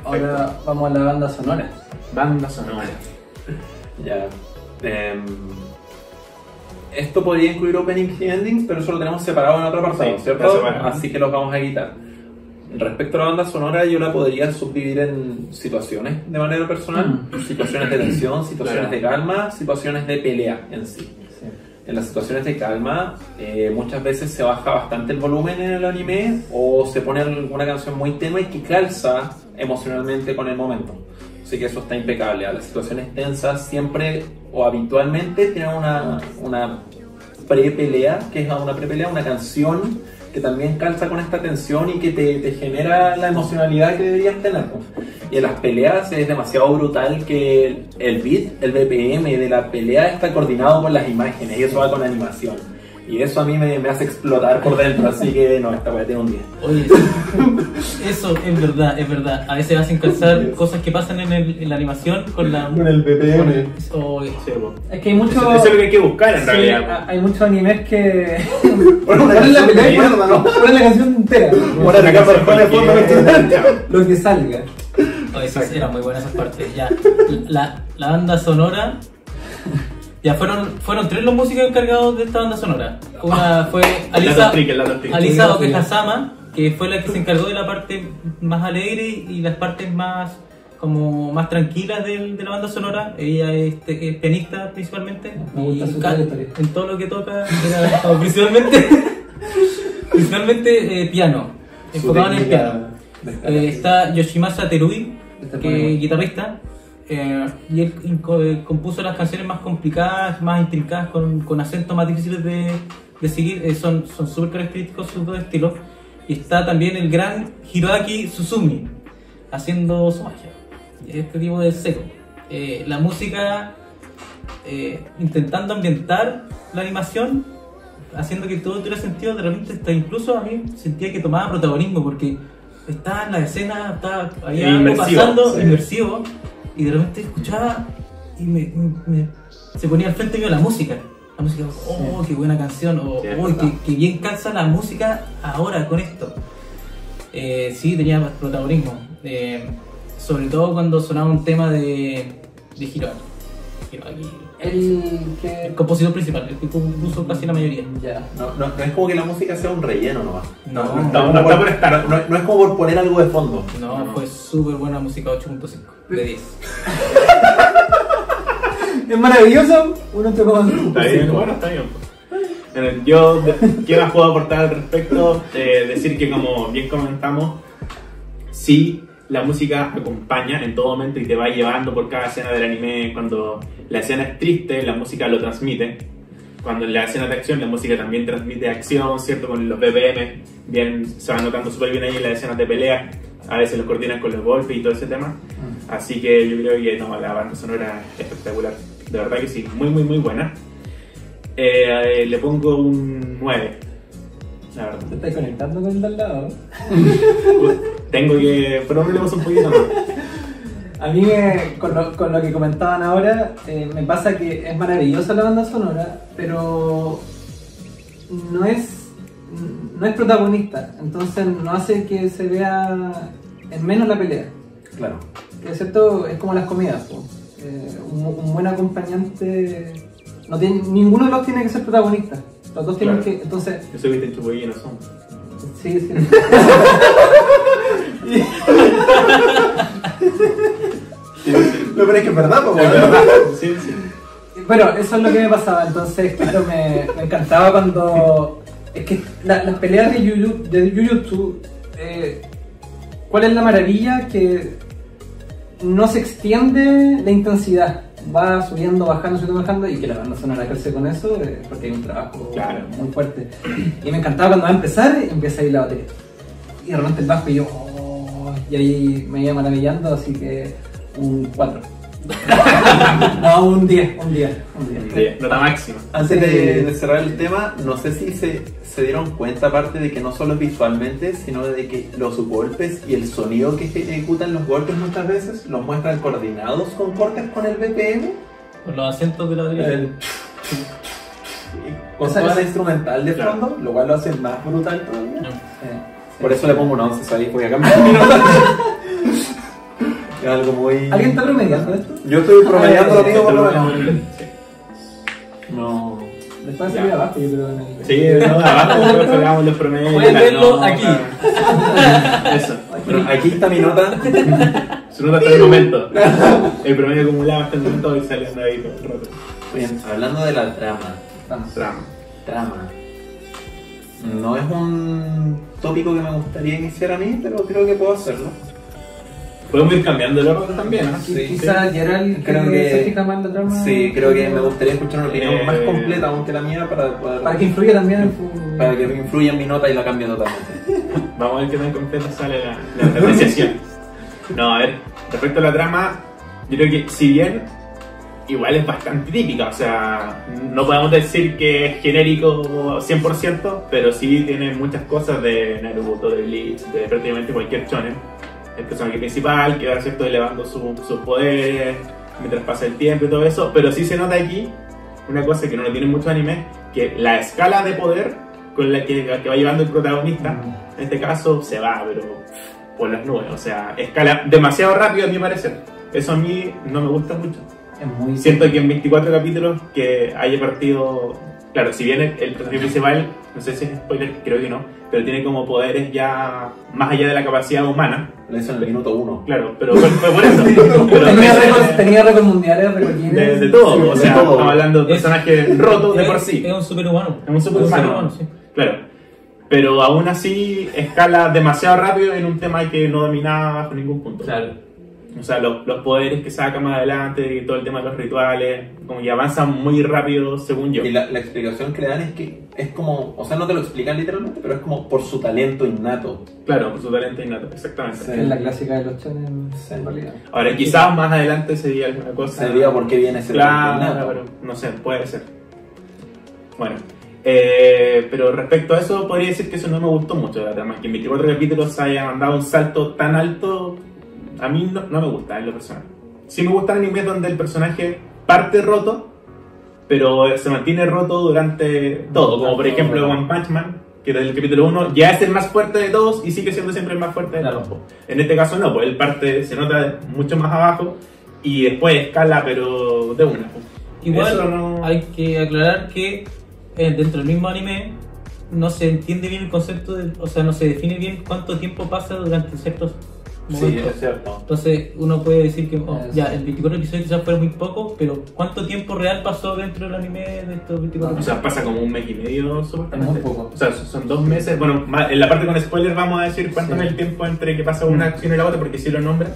[SPEAKER 2] Ahora vamos a la banda sonora.
[SPEAKER 1] Banda sonora.
[SPEAKER 4] Ya. Em, esto podría incluir openings y endings, pero eso lo tenemos separado en otro apartado,
[SPEAKER 1] Sí,
[SPEAKER 4] ¿cierto? Así que los vamos a quitar. Respecto a la banda sonora, yo la podría subdividir en situaciones de manera personal, situaciones de tensión, situaciones
[SPEAKER 1] Claro.
[SPEAKER 4] de calma, situaciones de pelea en sí.
[SPEAKER 2] Sí.
[SPEAKER 4] En las situaciones de calma, eh, muchas veces se baja bastante el volumen en el anime o se pone alguna canción muy tenue que calza emocionalmente con el momento. Así que eso está impecable. A las situaciones tensas siempre o habitualmente tienen una, una pre-pelea, que es una pre-pelea, una canción que también calza con esta tensión y que te, genera la emocionalidad que deberías tener. Y en las peleas es demasiado brutal que el, beat, el BPM de la pelea está coordinado con las imágenes y eso va con animación. Y eso a mí me, me hace explotar por dentro, así que no, esta weá tiene un 10.
[SPEAKER 3] Oye, eso es verdad, es verdad. A veces hacen calzar cosas que pasan en, el- en la animación con la.
[SPEAKER 4] el BPM.
[SPEAKER 3] o-
[SPEAKER 1] Sí, po.
[SPEAKER 2] Es que hay mucho.
[SPEAKER 1] Eso, eso es lo que hay que buscar en
[SPEAKER 2] sí,
[SPEAKER 1] realidad.
[SPEAKER 2] hay muchos animes que.
[SPEAKER 4] Bueno, una
[SPEAKER 2] Ponen la pelea
[SPEAKER 4] ¿no?
[SPEAKER 2] ponen la canción entera.
[SPEAKER 4] Bueno, acá poner
[SPEAKER 2] Lo que salga.
[SPEAKER 3] Oye, sí, eran muy buenas esas partes. Ya. La, la banda sonora. Ya fueron, fueron tres los músicos encargados de esta banda sonora. Una fue
[SPEAKER 1] La
[SPEAKER 3] Alisa. Alisa
[SPEAKER 2] Sí,
[SPEAKER 3] Okehasama, que fue la que se encargó de la parte más alegre y las partes más como más tranquilas del- de, la banda sonora. Ella es, te- es pianista principalmente.
[SPEAKER 2] Me gusta
[SPEAKER 3] y
[SPEAKER 2] su
[SPEAKER 3] en todo lo que toca era como principalmente, principalmente eh, piano, enfocado en el piano. Eh, está Yoshimasa Terui,
[SPEAKER 2] Este
[SPEAKER 3] que es guitarrista, eh, y él eh, compuso las canciones más complicadas, más intrincadas, con, con acentos más difíciles de, de seguir. Eh, son son súper característicos sus dos estilos. Y está también el gran Hiroaki Suzumi haciendo su magia. Este tipo de seco. Eh, la música eh, intentando ambientar la animación, haciendo que todo tuviera sentido, de repente hasta incluso a mí sentía que tomaba protagonismo porque estaba en la escena, estaba, había algo pasando,
[SPEAKER 4] sí.
[SPEAKER 3] inmersivo, y de repente escuchaba y me, me- se ponía al frente mío la música. La música, oh, qué buena canción, o
[SPEAKER 1] Sí, es
[SPEAKER 3] "Uy,
[SPEAKER 1] verdad.
[SPEAKER 3] qué, qué bien calza la música ahora con esto. Eh, sí, tenía más protagonismo. Eh, sobre todo cuando sonaba un tema de, de. Hiroaki.
[SPEAKER 2] El que.
[SPEAKER 3] El compositor principal, el que compuso casi la mayoría.
[SPEAKER 2] Ya.
[SPEAKER 4] No, no, no es como que la música sea un relleno nomás.
[SPEAKER 3] No,
[SPEAKER 4] no,
[SPEAKER 1] no
[SPEAKER 4] por-
[SPEAKER 1] estar.
[SPEAKER 4] es como por poner algo de fondo.
[SPEAKER 3] No, fue súper buena música 8.5 de 10.
[SPEAKER 2] Es maravilloso. Uno te como
[SPEAKER 1] Está bien, bueno, está bien. Yo, ¿qué más puedo aportar al respecto? Eh, decir que, como bien comentamos, sí, la música acompaña en todo momento y te va llevando por cada escena del anime. Cuando la escena es triste, la música lo transmite. Cuando la escena de acción, la música también transmite acción, ¿cierto? Con los BPM, bien, se van notando súper bien ahí en las escenas de pelea. A veces los coordinan con los golpes y todo ese tema. Así que yo creo que no, la banda sonora es espectacular. De verdad que sí, muy, muy, muy buena. Eh, le pongo un 9. La verdad.
[SPEAKER 2] Te estás conectando con el de al lado.
[SPEAKER 1] Tengo que. Pero hablemos un poquito más.
[SPEAKER 2] A mí, me- con, lo, con lo que comentaban ahora, eh, me pasa que es maravillosa la banda sonora, pero no es, no es protagonista. Entonces no hace que se vea en menos la pelea.
[SPEAKER 4] Claro.
[SPEAKER 2] Es cierto, es como las comidas. Eh, un, un buen acompañante. No tiene, ninguno de los tiene que ser protagonista. Los dos tienen que. Entonces,
[SPEAKER 1] Yo soy viste en y no son.
[SPEAKER 2] sí, sí.
[SPEAKER 4] No, pero es que es verdad,
[SPEAKER 1] verdad. Sí, sí.
[SPEAKER 2] Bueno, eso es lo que me pasaba, entonces, claro, me, me encantaba cuando... Es que la- las peleas de, Yuyu, de Jujutsu, eh, ¿cuál es la maravilla? Que no se extiende la intensidad, va subiendo, bajando, subiendo, bajando, y que la banda sonora crece con eso, eh, porque hay un trabajo
[SPEAKER 1] Claro.
[SPEAKER 2] muy fuerte. Y me encantaba cuando va a empezar, empieza ahí la batería. Y de repente el bajo y yo, oh, y ahí me iba maravillando, así que un 4. no, un 10, un 10, un 10.
[SPEAKER 1] Sí, Nota máxima.
[SPEAKER 4] Antes de, de cerrar el tema, no sé si se, se dieron cuenta, aparte de que no solo visualmente, sino de que los golpes y el sonido que ejecutan los golpes muchas veces los muestran coordinados con cortes con el BPM.
[SPEAKER 3] Con los acentos de la.
[SPEAKER 4] El- con toda la instrumental de
[SPEAKER 1] Claro.
[SPEAKER 4] fondo, lo cual lo hace más brutal todavía.
[SPEAKER 3] No.
[SPEAKER 2] Sí.
[SPEAKER 4] Por eso le pongo un 11 ahí, porque acá me Es algo muy.
[SPEAKER 2] ¿Alguien está promediando esto?
[SPEAKER 4] Yo estoy promediando
[SPEAKER 2] Ah,
[SPEAKER 4] lo mío, por lo
[SPEAKER 1] sí,
[SPEAKER 4] menos.
[SPEAKER 1] sí.
[SPEAKER 4] No.
[SPEAKER 2] Después
[SPEAKER 1] Ya.
[SPEAKER 2] salir abajo, yo creo. En el...
[SPEAKER 1] Sí, no, abajo nosotros sacamos los promedios.
[SPEAKER 3] Pueden verlo aquí.
[SPEAKER 1] Eso.
[SPEAKER 4] Pero aquí está mi nota.
[SPEAKER 1] Su nota hasta el momento. El promedio acumulado hasta el momento y saliendo ahí todo el rato.
[SPEAKER 4] Bien, hablando de la trama.
[SPEAKER 2] Vamos.
[SPEAKER 1] Trama.
[SPEAKER 4] Trama. No es un tópico que me gustaría iniciar a mí, pero creo que puedo hacerlo.
[SPEAKER 1] Podemos ir cambiando el orden también, ¿no?
[SPEAKER 4] Sí,
[SPEAKER 2] Quizá Gerald
[SPEAKER 4] Creo
[SPEAKER 2] que
[SPEAKER 4] que-
[SPEAKER 2] se fija más en la trama.
[SPEAKER 4] Sí, creo que me gustaría escuchar una opinión
[SPEAKER 1] Eh,
[SPEAKER 4] más completa aún que la mía para poder.
[SPEAKER 2] Para que influya también en
[SPEAKER 4] para que influya en mi nota y la cambie totalmente.
[SPEAKER 1] Vamos a ver qué tan completa sale la, la apreciación. No, a ver, respecto a la trama, yo creo que si bien igual es bastante típica, o sea, no podemos decir que es genérico 100%, pero sí tiene muchas cosas de Naruto, de Bleach, de prácticamente cualquier shonen. El personaje principal que va ¿cierto? elevando su- sus poderes mientras pasa el tiempo y todo eso, pero sí se nota aquí una cosa que no lo tienen muchos animes, que la escala de poder con la que, que va llevando el protagonista, en este caso se va, pero por las nubes, o sea, escala demasiado rápido a mi parecer. Eso a mí no me gusta mucho.
[SPEAKER 2] Es muy...
[SPEAKER 1] Siento que en 24 capítulos que haya partido, claro, si bien el, el personaje principal, no sé si es spoiler, creo que no, pero tiene como poderes ya más allá de la capacidad humana,
[SPEAKER 4] Lo hizo en el minuto uno.
[SPEAKER 1] claro, pero fue, fue por eso. Pero
[SPEAKER 2] tenía, récords, tenía récords mundiales, récords Guinness.
[SPEAKER 1] de, de todo,
[SPEAKER 2] Sí,
[SPEAKER 1] o sea,
[SPEAKER 4] todo.
[SPEAKER 1] estamos hablando de
[SPEAKER 3] Es-
[SPEAKER 1] personajes rotos de por sí.
[SPEAKER 3] Es un superhumano.
[SPEAKER 1] Es un superhumano.
[SPEAKER 3] sí.
[SPEAKER 1] Claro. Pero aún así escala demasiado rápido en un tema que no dominaba bajo ningún punto.
[SPEAKER 3] Claro.
[SPEAKER 1] O sea, los, los poderes que saca más adelante y todo el tema de los rituales, como que avanzan muy rápido según yo.
[SPEAKER 4] Y la, la explicación que le dan es que es como, o sea, no te lo explican literalmente, pero es como por su talento innato.
[SPEAKER 1] Claro, por su talento innato, exactamente.
[SPEAKER 4] Sí.
[SPEAKER 2] Es la clásica de los shonen
[SPEAKER 4] Sí.
[SPEAKER 2] en realidad.
[SPEAKER 1] Ahora, quizás más adelante sería alguna cosa.
[SPEAKER 4] Sería porque viene ese
[SPEAKER 1] Claro,
[SPEAKER 4] talento innato.
[SPEAKER 1] no sé, puede ser. Bueno, eh, pero respecto a eso, podría decir que eso no me gustó mucho trama. Que en 24 capítulos haya mandado un salto tan alto, a mí no, no me gusta en lo personal. Sí me gustan animes donde el personaje parte roto, pero se mantiene roto durante todo. Como por ejemplo One Punch Man, que desde el capítulo 1 ya es el más fuerte de todos y sigue siendo siempre el más fuerte de todos. En este caso no, pues él parte, se nota mucho más abajo y después escala, pero de una. pues.
[SPEAKER 3] Igual
[SPEAKER 1] no-
[SPEAKER 3] hay que aclarar que eh, dentro del mismo anime no se entiende bien el concepto, de, o sea, no se define bien cuánto tiempo pasa durante ciertos
[SPEAKER 4] Sí, es cierto.
[SPEAKER 3] Entonces uno puede decir que oh, ya, el 24 episodios quizás fueron muy poco, pero ¿cuánto tiempo real pasó dentro del anime de estos 24
[SPEAKER 1] O sea, pasa como un mes y medio, supuestamente.
[SPEAKER 2] Poco.
[SPEAKER 1] O sea, son dos meses. Bueno, en la parte con spoilers vamos a decir cuánto
[SPEAKER 2] Sí.
[SPEAKER 1] es el tiempo entre que pasa una acción y la otra, porque sí lo nombra.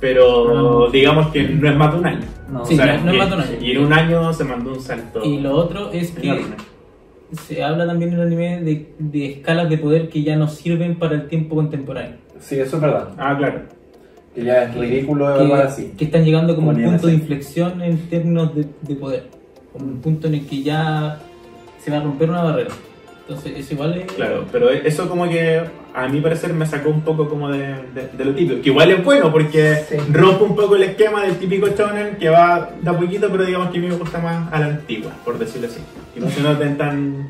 [SPEAKER 1] Pero
[SPEAKER 3] No.
[SPEAKER 1] digamos que no es más de un año.
[SPEAKER 2] No.
[SPEAKER 3] Sí,
[SPEAKER 1] O sea,
[SPEAKER 3] no- no es más de un año.
[SPEAKER 1] Y en un año se mandó un salto.
[SPEAKER 3] Y lo otro es que se habla también en el anime de, de escalas de poder que ya no sirven para el tiempo contemporáneo.
[SPEAKER 4] Sí, eso es verdad.
[SPEAKER 1] Ah, claro.
[SPEAKER 4] Que ya es ridículo evaluar
[SPEAKER 3] que,
[SPEAKER 4] así.
[SPEAKER 3] que están llegando como un punto de inflexión en términos de, de poder. Como un punto en el que ya se va a romper una barrera. Entonces, eso igual es.
[SPEAKER 1] Claro, pero eso como que a mi parecer me sacó un poco como de, de- de lo típico, que igual es bueno porque
[SPEAKER 2] Sí.
[SPEAKER 1] rompe un poco el esquema del típico shonen que va de a poquito, pero digamos que a mí me gusta más a la antigua, por decirlo así. Que no se noten tan,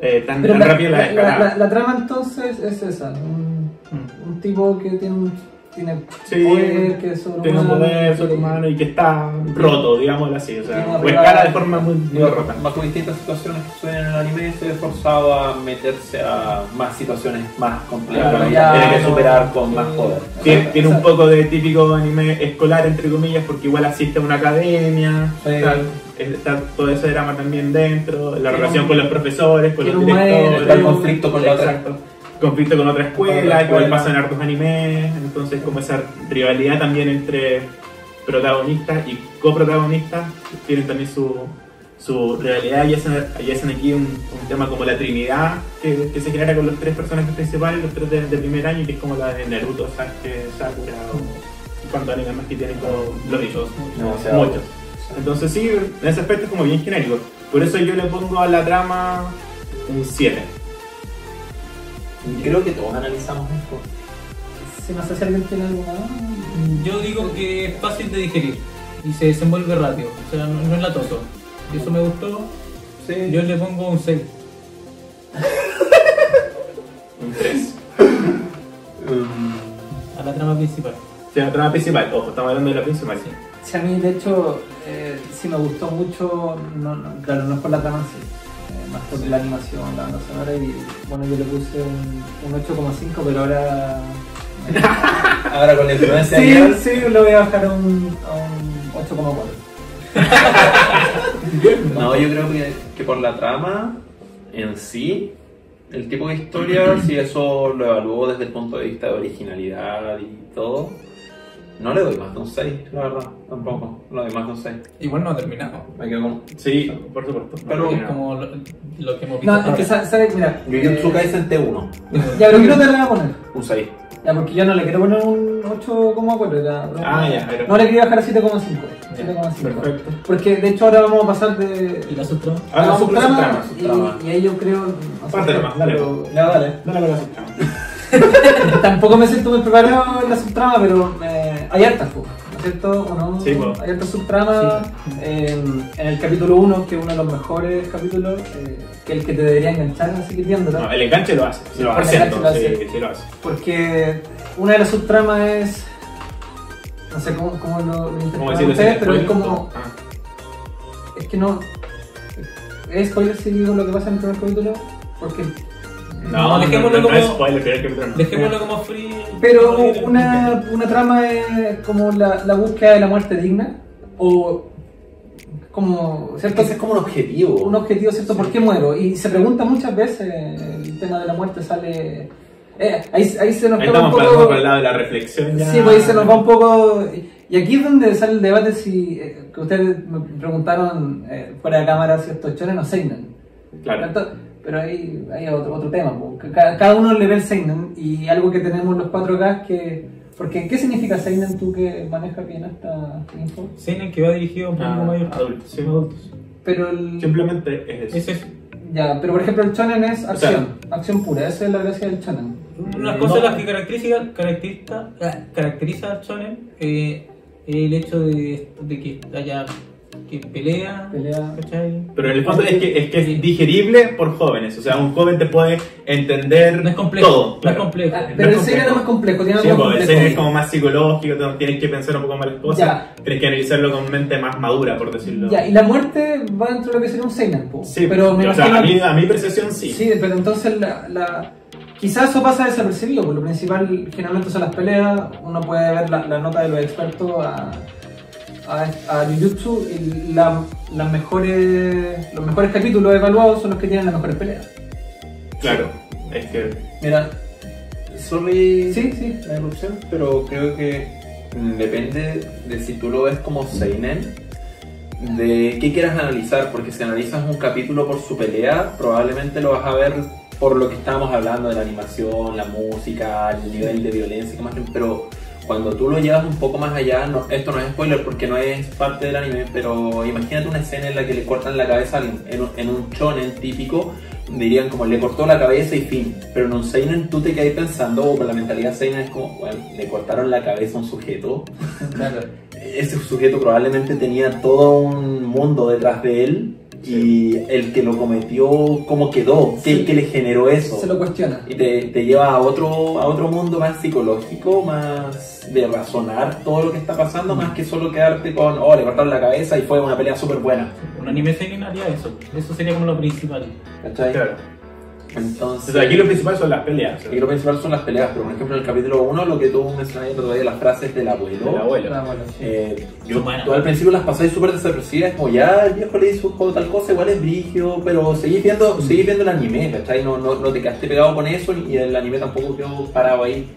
[SPEAKER 1] eh, tan, tan
[SPEAKER 2] la,
[SPEAKER 1] rápido la
[SPEAKER 2] la- la-
[SPEAKER 1] escalada.
[SPEAKER 2] la- la trama entonces es esa, un,
[SPEAKER 3] Mm.
[SPEAKER 2] un tipo que tiene, un- tiene
[SPEAKER 1] Sí,
[SPEAKER 2] poder, que es
[SPEAKER 1] Tiene un poder sobrehumano y que está roto, digámoslo así, o sea, o escala de forma muy, muy rota.
[SPEAKER 4] bajo distintas situaciones que suceden en el anime, se ve forzado a meterse a más situaciones más complejas. Tiene que superar con
[SPEAKER 2] sí.
[SPEAKER 4] más poder.
[SPEAKER 1] Tiene, tiene un poco de típico anime escolar, entre comillas, porque igual asiste a una academia,
[SPEAKER 2] Sí.
[SPEAKER 1] está, está todo ese drama también dentro, la relación
[SPEAKER 2] un-
[SPEAKER 1] con los profesores, con los directores.
[SPEAKER 2] maestro,
[SPEAKER 4] Está el conflicto con la otra.
[SPEAKER 1] Exacto. Conflicto con otra escuela, que igual pasa en hartos animes, entonces como esa rivalidad también entre protagonistas y coprotagonistas, tienen también su, su rivalidad y hacen, y hacen aquí un, un tema como la trinidad que, que se genera con los tres personajes principales, los tres de, de primer año, que es como la de Naruto, Sasuke, Sakura, o cuántos animes más que tienen con los.
[SPEAKER 4] Demasiado.
[SPEAKER 1] Muchos. Entonces sí, en ese aspecto es como bien genérico. Por eso yo le pongo a la trama un 7.
[SPEAKER 4] Creo que todos analizamos esto.
[SPEAKER 2] No sé si alguien tiene alguna.
[SPEAKER 3] Yo digo que es fácil de digerir y se desenvuelve rápido. O sea, no, no es la toto. Y eso me gustó.
[SPEAKER 4] Sí.
[SPEAKER 3] Yo le pongo un 6.
[SPEAKER 1] Un 3.
[SPEAKER 4] Mm,
[SPEAKER 3] a la trama principal.
[SPEAKER 1] Sí, la trama principal, ojo, estamos hablando de la principal.
[SPEAKER 3] Sí.
[SPEAKER 2] Si a mí, de hecho, eh, sí me gustó mucho, no, no, claro, no es por la trama en sí, más por la animación, la banda sonora, y bueno, yo le puse un, un 8,5, pero ahora.
[SPEAKER 4] Ahora con la influencia
[SPEAKER 2] sí,
[SPEAKER 4] de
[SPEAKER 2] sí, lo voy a bajar a un, a un 8,4.
[SPEAKER 4] No, yo creo que, que por la trama en sí, el tipo de historia, si eso lo evalúo desde el punto de vista de originalidad y todo, no le doy más de un 6, la verdad, tampoco, no le doy más de un 6.
[SPEAKER 3] Igual no ha terminado.
[SPEAKER 4] Me quedo con
[SPEAKER 1] Sí, por supuesto.
[SPEAKER 4] Pero-
[SPEAKER 3] como lo, lo que hemos visto.
[SPEAKER 2] No, es que, sa- ¿sabes? Mira.
[SPEAKER 4] Jujutsu
[SPEAKER 2] eh,
[SPEAKER 4] Kaisen T1,
[SPEAKER 2] Ya, pero ¿qué nota le voy a poner?
[SPEAKER 4] un 6.
[SPEAKER 2] Ya, porque yo no le quiero poner un 8,4. ya, no,
[SPEAKER 1] Ah, ya, pero-
[SPEAKER 2] No le quería bajar a 7,5. 7,5.
[SPEAKER 1] Perfecto.
[SPEAKER 2] Porque de hecho ahora vamos a pasar de.
[SPEAKER 3] ¿Y la subtrama?
[SPEAKER 1] Ah,
[SPEAKER 2] a
[SPEAKER 1] no,
[SPEAKER 2] subtrama,
[SPEAKER 1] subtrama, subtrama.
[SPEAKER 2] Y, y ahí yo creo. no
[SPEAKER 1] Parte nomás, dale.
[SPEAKER 2] pero- Ya, dale.
[SPEAKER 1] Dale con la subtrama.
[SPEAKER 2] Tampoco me siento muy preparado en la subtrama, pero eh, hay hartas, ¿no es cierto? ¿O no?
[SPEAKER 1] Sí, po.
[SPEAKER 2] Hay hartas subtramas.
[SPEAKER 3] Sí.
[SPEAKER 2] eh, en el capítulo 1, que es uno de los mejores capítulos, eh, que es el que te debería enganchar, así que viéndolo.
[SPEAKER 1] No, el enganche lo hace. Sí, lo
[SPEAKER 2] El enganche lo hace.
[SPEAKER 1] sí lo hace.
[SPEAKER 2] Porque una de las subtramas es. No sé cómo, cómo lo, lo ustedes, pero es como.
[SPEAKER 1] Ah.
[SPEAKER 2] Es que no. ¿Es spoiler si digo lo que pasa en el primer capítulo? Porque.
[SPEAKER 1] No,
[SPEAKER 3] No,
[SPEAKER 1] no,
[SPEAKER 3] dejémoslo
[SPEAKER 1] no, no
[SPEAKER 3] como-
[SPEAKER 1] spoiler, pero es que no.
[SPEAKER 3] Dejémoslo como free.
[SPEAKER 2] Pero una, una trama es como la, la búsqueda de la muerte digna. O. Como. ¿Cierto?
[SPEAKER 4] Ese es como un objetivo.
[SPEAKER 2] un objetivo, ¿cierto? ¿Por qué muero? Y se pregunta muchas veces, el tema de la muerte sale Eh, ahí, ahí se nos
[SPEAKER 1] Ahí
[SPEAKER 2] queda un poco...
[SPEAKER 1] por el lado de la reflexión ya.
[SPEAKER 2] Sí, pues ahí se nos va un poco. Y aquí es donde sale el debate si. eh, que ustedes me preguntaron eh, fuera de cámara si estos chones o Seinen.
[SPEAKER 1] Claro.
[SPEAKER 2] Ento- Pero ahí hay otro, otro tema. Cada, cada uno le ve el Seinen y algo que tenemos los 4K que. Porque, ¿qué significa Seinen tú que manejas bien esta info?
[SPEAKER 3] Seinen que va dirigido a un público
[SPEAKER 1] Ah,
[SPEAKER 3] mayor.
[SPEAKER 1] adultos, sí.
[SPEAKER 3] Adultos.
[SPEAKER 2] Pero el.
[SPEAKER 1] Simplemente es eso.
[SPEAKER 3] Es eso.
[SPEAKER 2] Ya, pero por ejemplo el Shonen es
[SPEAKER 1] sea-
[SPEAKER 2] acción, acción pura, esa es la gracia del Shonen.
[SPEAKER 3] Las
[SPEAKER 1] No.
[SPEAKER 3] cosas las que caracteriza, caracteriza, eh, caracteriza al shonen eh, el hecho de, de que haya que pelea,
[SPEAKER 2] Pelea.
[SPEAKER 3] ¿cachai?
[SPEAKER 1] Pero en el fondo es que, es que es digerible por jóvenes. O sea, un joven te puede entender
[SPEAKER 3] No es complejo,
[SPEAKER 1] todo.
[SPEAKER 3] no es
[SPEAKER 1] claro.
[SPEAKER 3] complejo.
[SPEAKER 2] Ah, pero
[SPEAKER 1] No
[SPEAKER 2] el
[SPEAKER 1] es
[SPEAKER 2] Seinen es más complejo, tiene
[SPEAKER 1] Sí,
[SPEAKER 2] algo
[SPEAKER 1] pues, el
[SPEAKER 2] complejo.
[SPEAKER 1] seinen es como más psicológico, tienes que pensar un poco más las cosas,
[SPEAKER 2] Ya.
[SPEAKER 1] tienes que analizarlo con mente más madura, por decirlo.
[SPEAKER 2] Ya, y la muerte va dentro de lo que sería un Seinen, po.
[SPEAKER 1] Sí,
[SPEAKER 2] pero me
[SPEAKER 1] o sea, a, mí, a mi percepción sí.
[SPEAKER 2] Sí, pero entonces la, la- quizás eso pasa desapercibido, porque lo principal generalmente son las peleas, uno puede ver la, la nota de los expertos a, a, a Jujutsu y la- las mejores, los mejores capítulos evaluados son los que tienen las mejores peleas.
[SPEAKER 1] Claro, es que
[SPEAKER 4] Mira, sorry
[SPEAKER 2] Sí, sí.
[SPEAKER 4] la erupción, pero creo que depende de si tú lo ves como Seinen, de qué quieras analizar, porque si analizas un capítulo por su pelea, probablemente lo vas a ver por lo que estábamos hablando de la animación, la música, el nivel de violencia, más, pero cuando tú lo llevas un poco más allá, no- esto no es spoiler porque no es parte del anime, pero imagínate una escena en la que le cortan la cabeza a alguien, en un, en un shonen típico, dirían como le cortó la cabeza y fin, pero en un seinen tú te quedas pensando, o con la mentalidad seinen es como, bueno, le cortaron la cabeza a un sujeto,
[SPEAKER 2] Claro.
[SPEAKER 4] ese sujeto probablemente tenía todo un mundo detrás de él y el que lo cometió, ¿cómo quedó? ¿Qué,
[SPEAKER 2] Sí.
[SPEAKER 4] qué le generó eso?
[SPEAKER 2] Se lo cuestiona.
[SPEAKER 4] Y te, te lleva a otro, a otro mundo más psicológico, más de razonar todo lo que está pasando, más que solo quedarte con, oh, le cortaron la cabeza y fue una pelea súper buena.
[SPEAKER 3] Un anime seinen haría eso. Eso sería como lo principal.
[SPEAKER 4] ¿Cachai?
[SPEAKER 1] claro.
[SPEAKER 4] Entonces,
[SPEAKER 1] aquí lo principal son las peleas.
[SPEAKER 4] aquí lo principal son las peleas, pero por ejemplo en el capítulo 1 lo que tú mencionabas día, las frases del abuelo.
[SPEAKER 1] El abuelo.
[SPEAKER 2] Sí.
[SPEAKER 4] Eh, yo,
[SPEAKER 3] Bueno.
[SPEAKER 4] tú al principio las pasáis súper desapercibidas, como ya el viejo le hizo un juego tal cosa, igual es brigio, pero seguís viendo, seguís viendo el anime, ¿cachai? No, no, no te quedaste pegado con eso y el anime tampoco quedó parado ahí,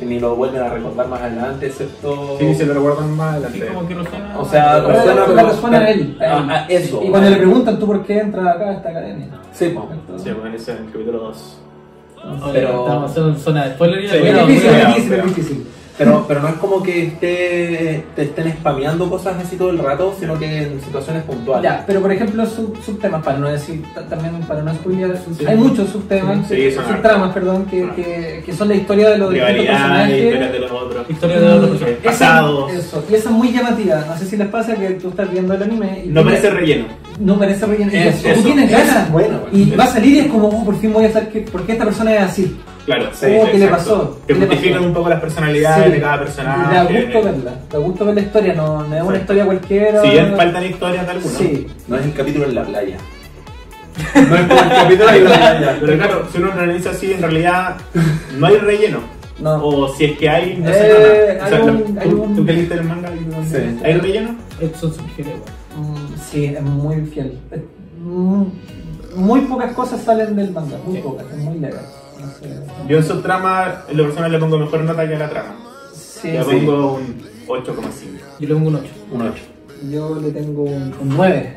[SPEAKER 4] ni lo vuelven a recordar más adelante, excepto...
[SPEAKER 1] Sí, se lo recuerdan más adelante.
[SPEAKER 3] como que resuena.
[SPEAKER 4] O sea,
[SPEAKER 2] Pero
[SPEAKER 4] resuena,
[SPEAKER 2] le
[SPEAKER 4] pero-
[SPEAKER 2] resuena a él. a él.
[SPEAKER 4] Ah, ah, eso.
[SPEAKER 2] Y cuando le preguntan tú por qué entras acá a esta academia.
[SPEAKER 4] Sí.
[SPEAKER 2] Entonces,
[SPEAKER 1] Sí, bueno, ese es el capítulo 2.
[SPEAKER 3] Oye,
[SPEAKER 4] pero-
[SPEAKER 3] Estamos haciendo zona de spoiler y
[SPEAKER 1] Sí,
[SPEAKER 2] es difícil, es difícil, es difícil.
[SPEAKER 4] Pero, pero no es como que esté, te estén spameando cosas así todo el rato, sino que en situaciones puntuales.
[SPEAKER 2] Ya, pero por ejemplo, sub- subtemas, para no decir, ta- también para no spoilear,
[SPEAKER 1] Sí.
[SPEAKER 2] hay muchos subtemas,
[SPEAKER 1] Sí, son
[SPEAKER 2] subtramas, perdón, que,
[SPEAKER 1] Ah.
[SPEAKER 2] que, que son la historia de los distintos
[SPEAKER 1] Rivalidades, historias
[SPEAKER 2] personajes.
[SPEAKER 1] de los otros.
[SPEAKER 3] Historia de otro
[SPEAKER 2] Y
[SPEAKER 3] personaje.
[SPEAKER 2] esa-
[SPEAKER 1] Pasados.
[SPEAKER 2] Eso, y esa es muy llamativa. No sé si les pasa que tú estás viendo el anime y
[SPEAKER 1] No parece relleno.
[SPEAKER 2] no parece relleno.
[SPEAKER 4] Eso,
[SPEAKER 2] tú
[SPEAKER 1] eso,
[SPEAKER 2] tienes ganas.
[SPEAKER 4] bueno,
[SPEAKER 2] y va a salir y es como, oh, por fin voy a saber que, por qué esta persona es así.
[SPEAKER 1] Claro, sí.
[SPEAKER 2] Oh, ¿qué le pasó?
[SPEAKER 1] Te
[SPEAKER 2] ¿Qué
[SPEAKER 1] justifican
[SPEAKER 2] pasó?
[SPEAKER 1] un poco las personalidades
[SPEAKER 2] Sí.
[SPEAKER 1] de cada
[SPEAKER 2] Y
[SPEAKER 1] personaje.
[SPEAKER 2] da gusto verla. Da gusto ver la historia, no, no es una
[SPEAKER 1] Sí.
[SPEAKER 2] historia cualquiera.
[SPEAKER 1] Si bien faltan historias de algunos.
[SPEAKER 2] Sí.
[SPEAKER 4] No es el capítulo en la playa. No es como el capítulo en la playa.
[SPEAKER 1] Pero claro, si uno lo analiza así, en realidad no hay relleno.
[SPEAKER 2] No.
[SPEAKER 1] O si es que hay, no
[SPEAKER 2] Eh,
[SPEAKER 1] sé nada. O sea,
[SPEAKER 2] hay un- hay
[SPEAKER 1] tú,
[SPEAKER 2] un-
[SPEAKER 1] tú que leíste el manga,
[SPEAKER 4] Sí.
[SPEAKER 1] ¿hay relleno?
[SPEAKER 3] Bueno.
[SPEAKER 2] Mm, Sí, es muy fiel. Es muy, muy pocas cosas salen del manga, muy
[SPEAKER 3] Sí.
[SPEAKER 2] pocas, es muy legal. No.
[SPEAKER 1] Yo en su trama, en lo personal le pongo mejor nota que a la trama.
[SPEAKER 2] Sí,
[SPEAKER 1] le
[SPEAKER 2] sí.
[SPEAKER 1] pongo un 8,5.
[SPEAKER 3] Yo le pongo un 8.
[SPEAKER 4] Un 8.
[SPEAKER 2] Yo le tengo un, un 9.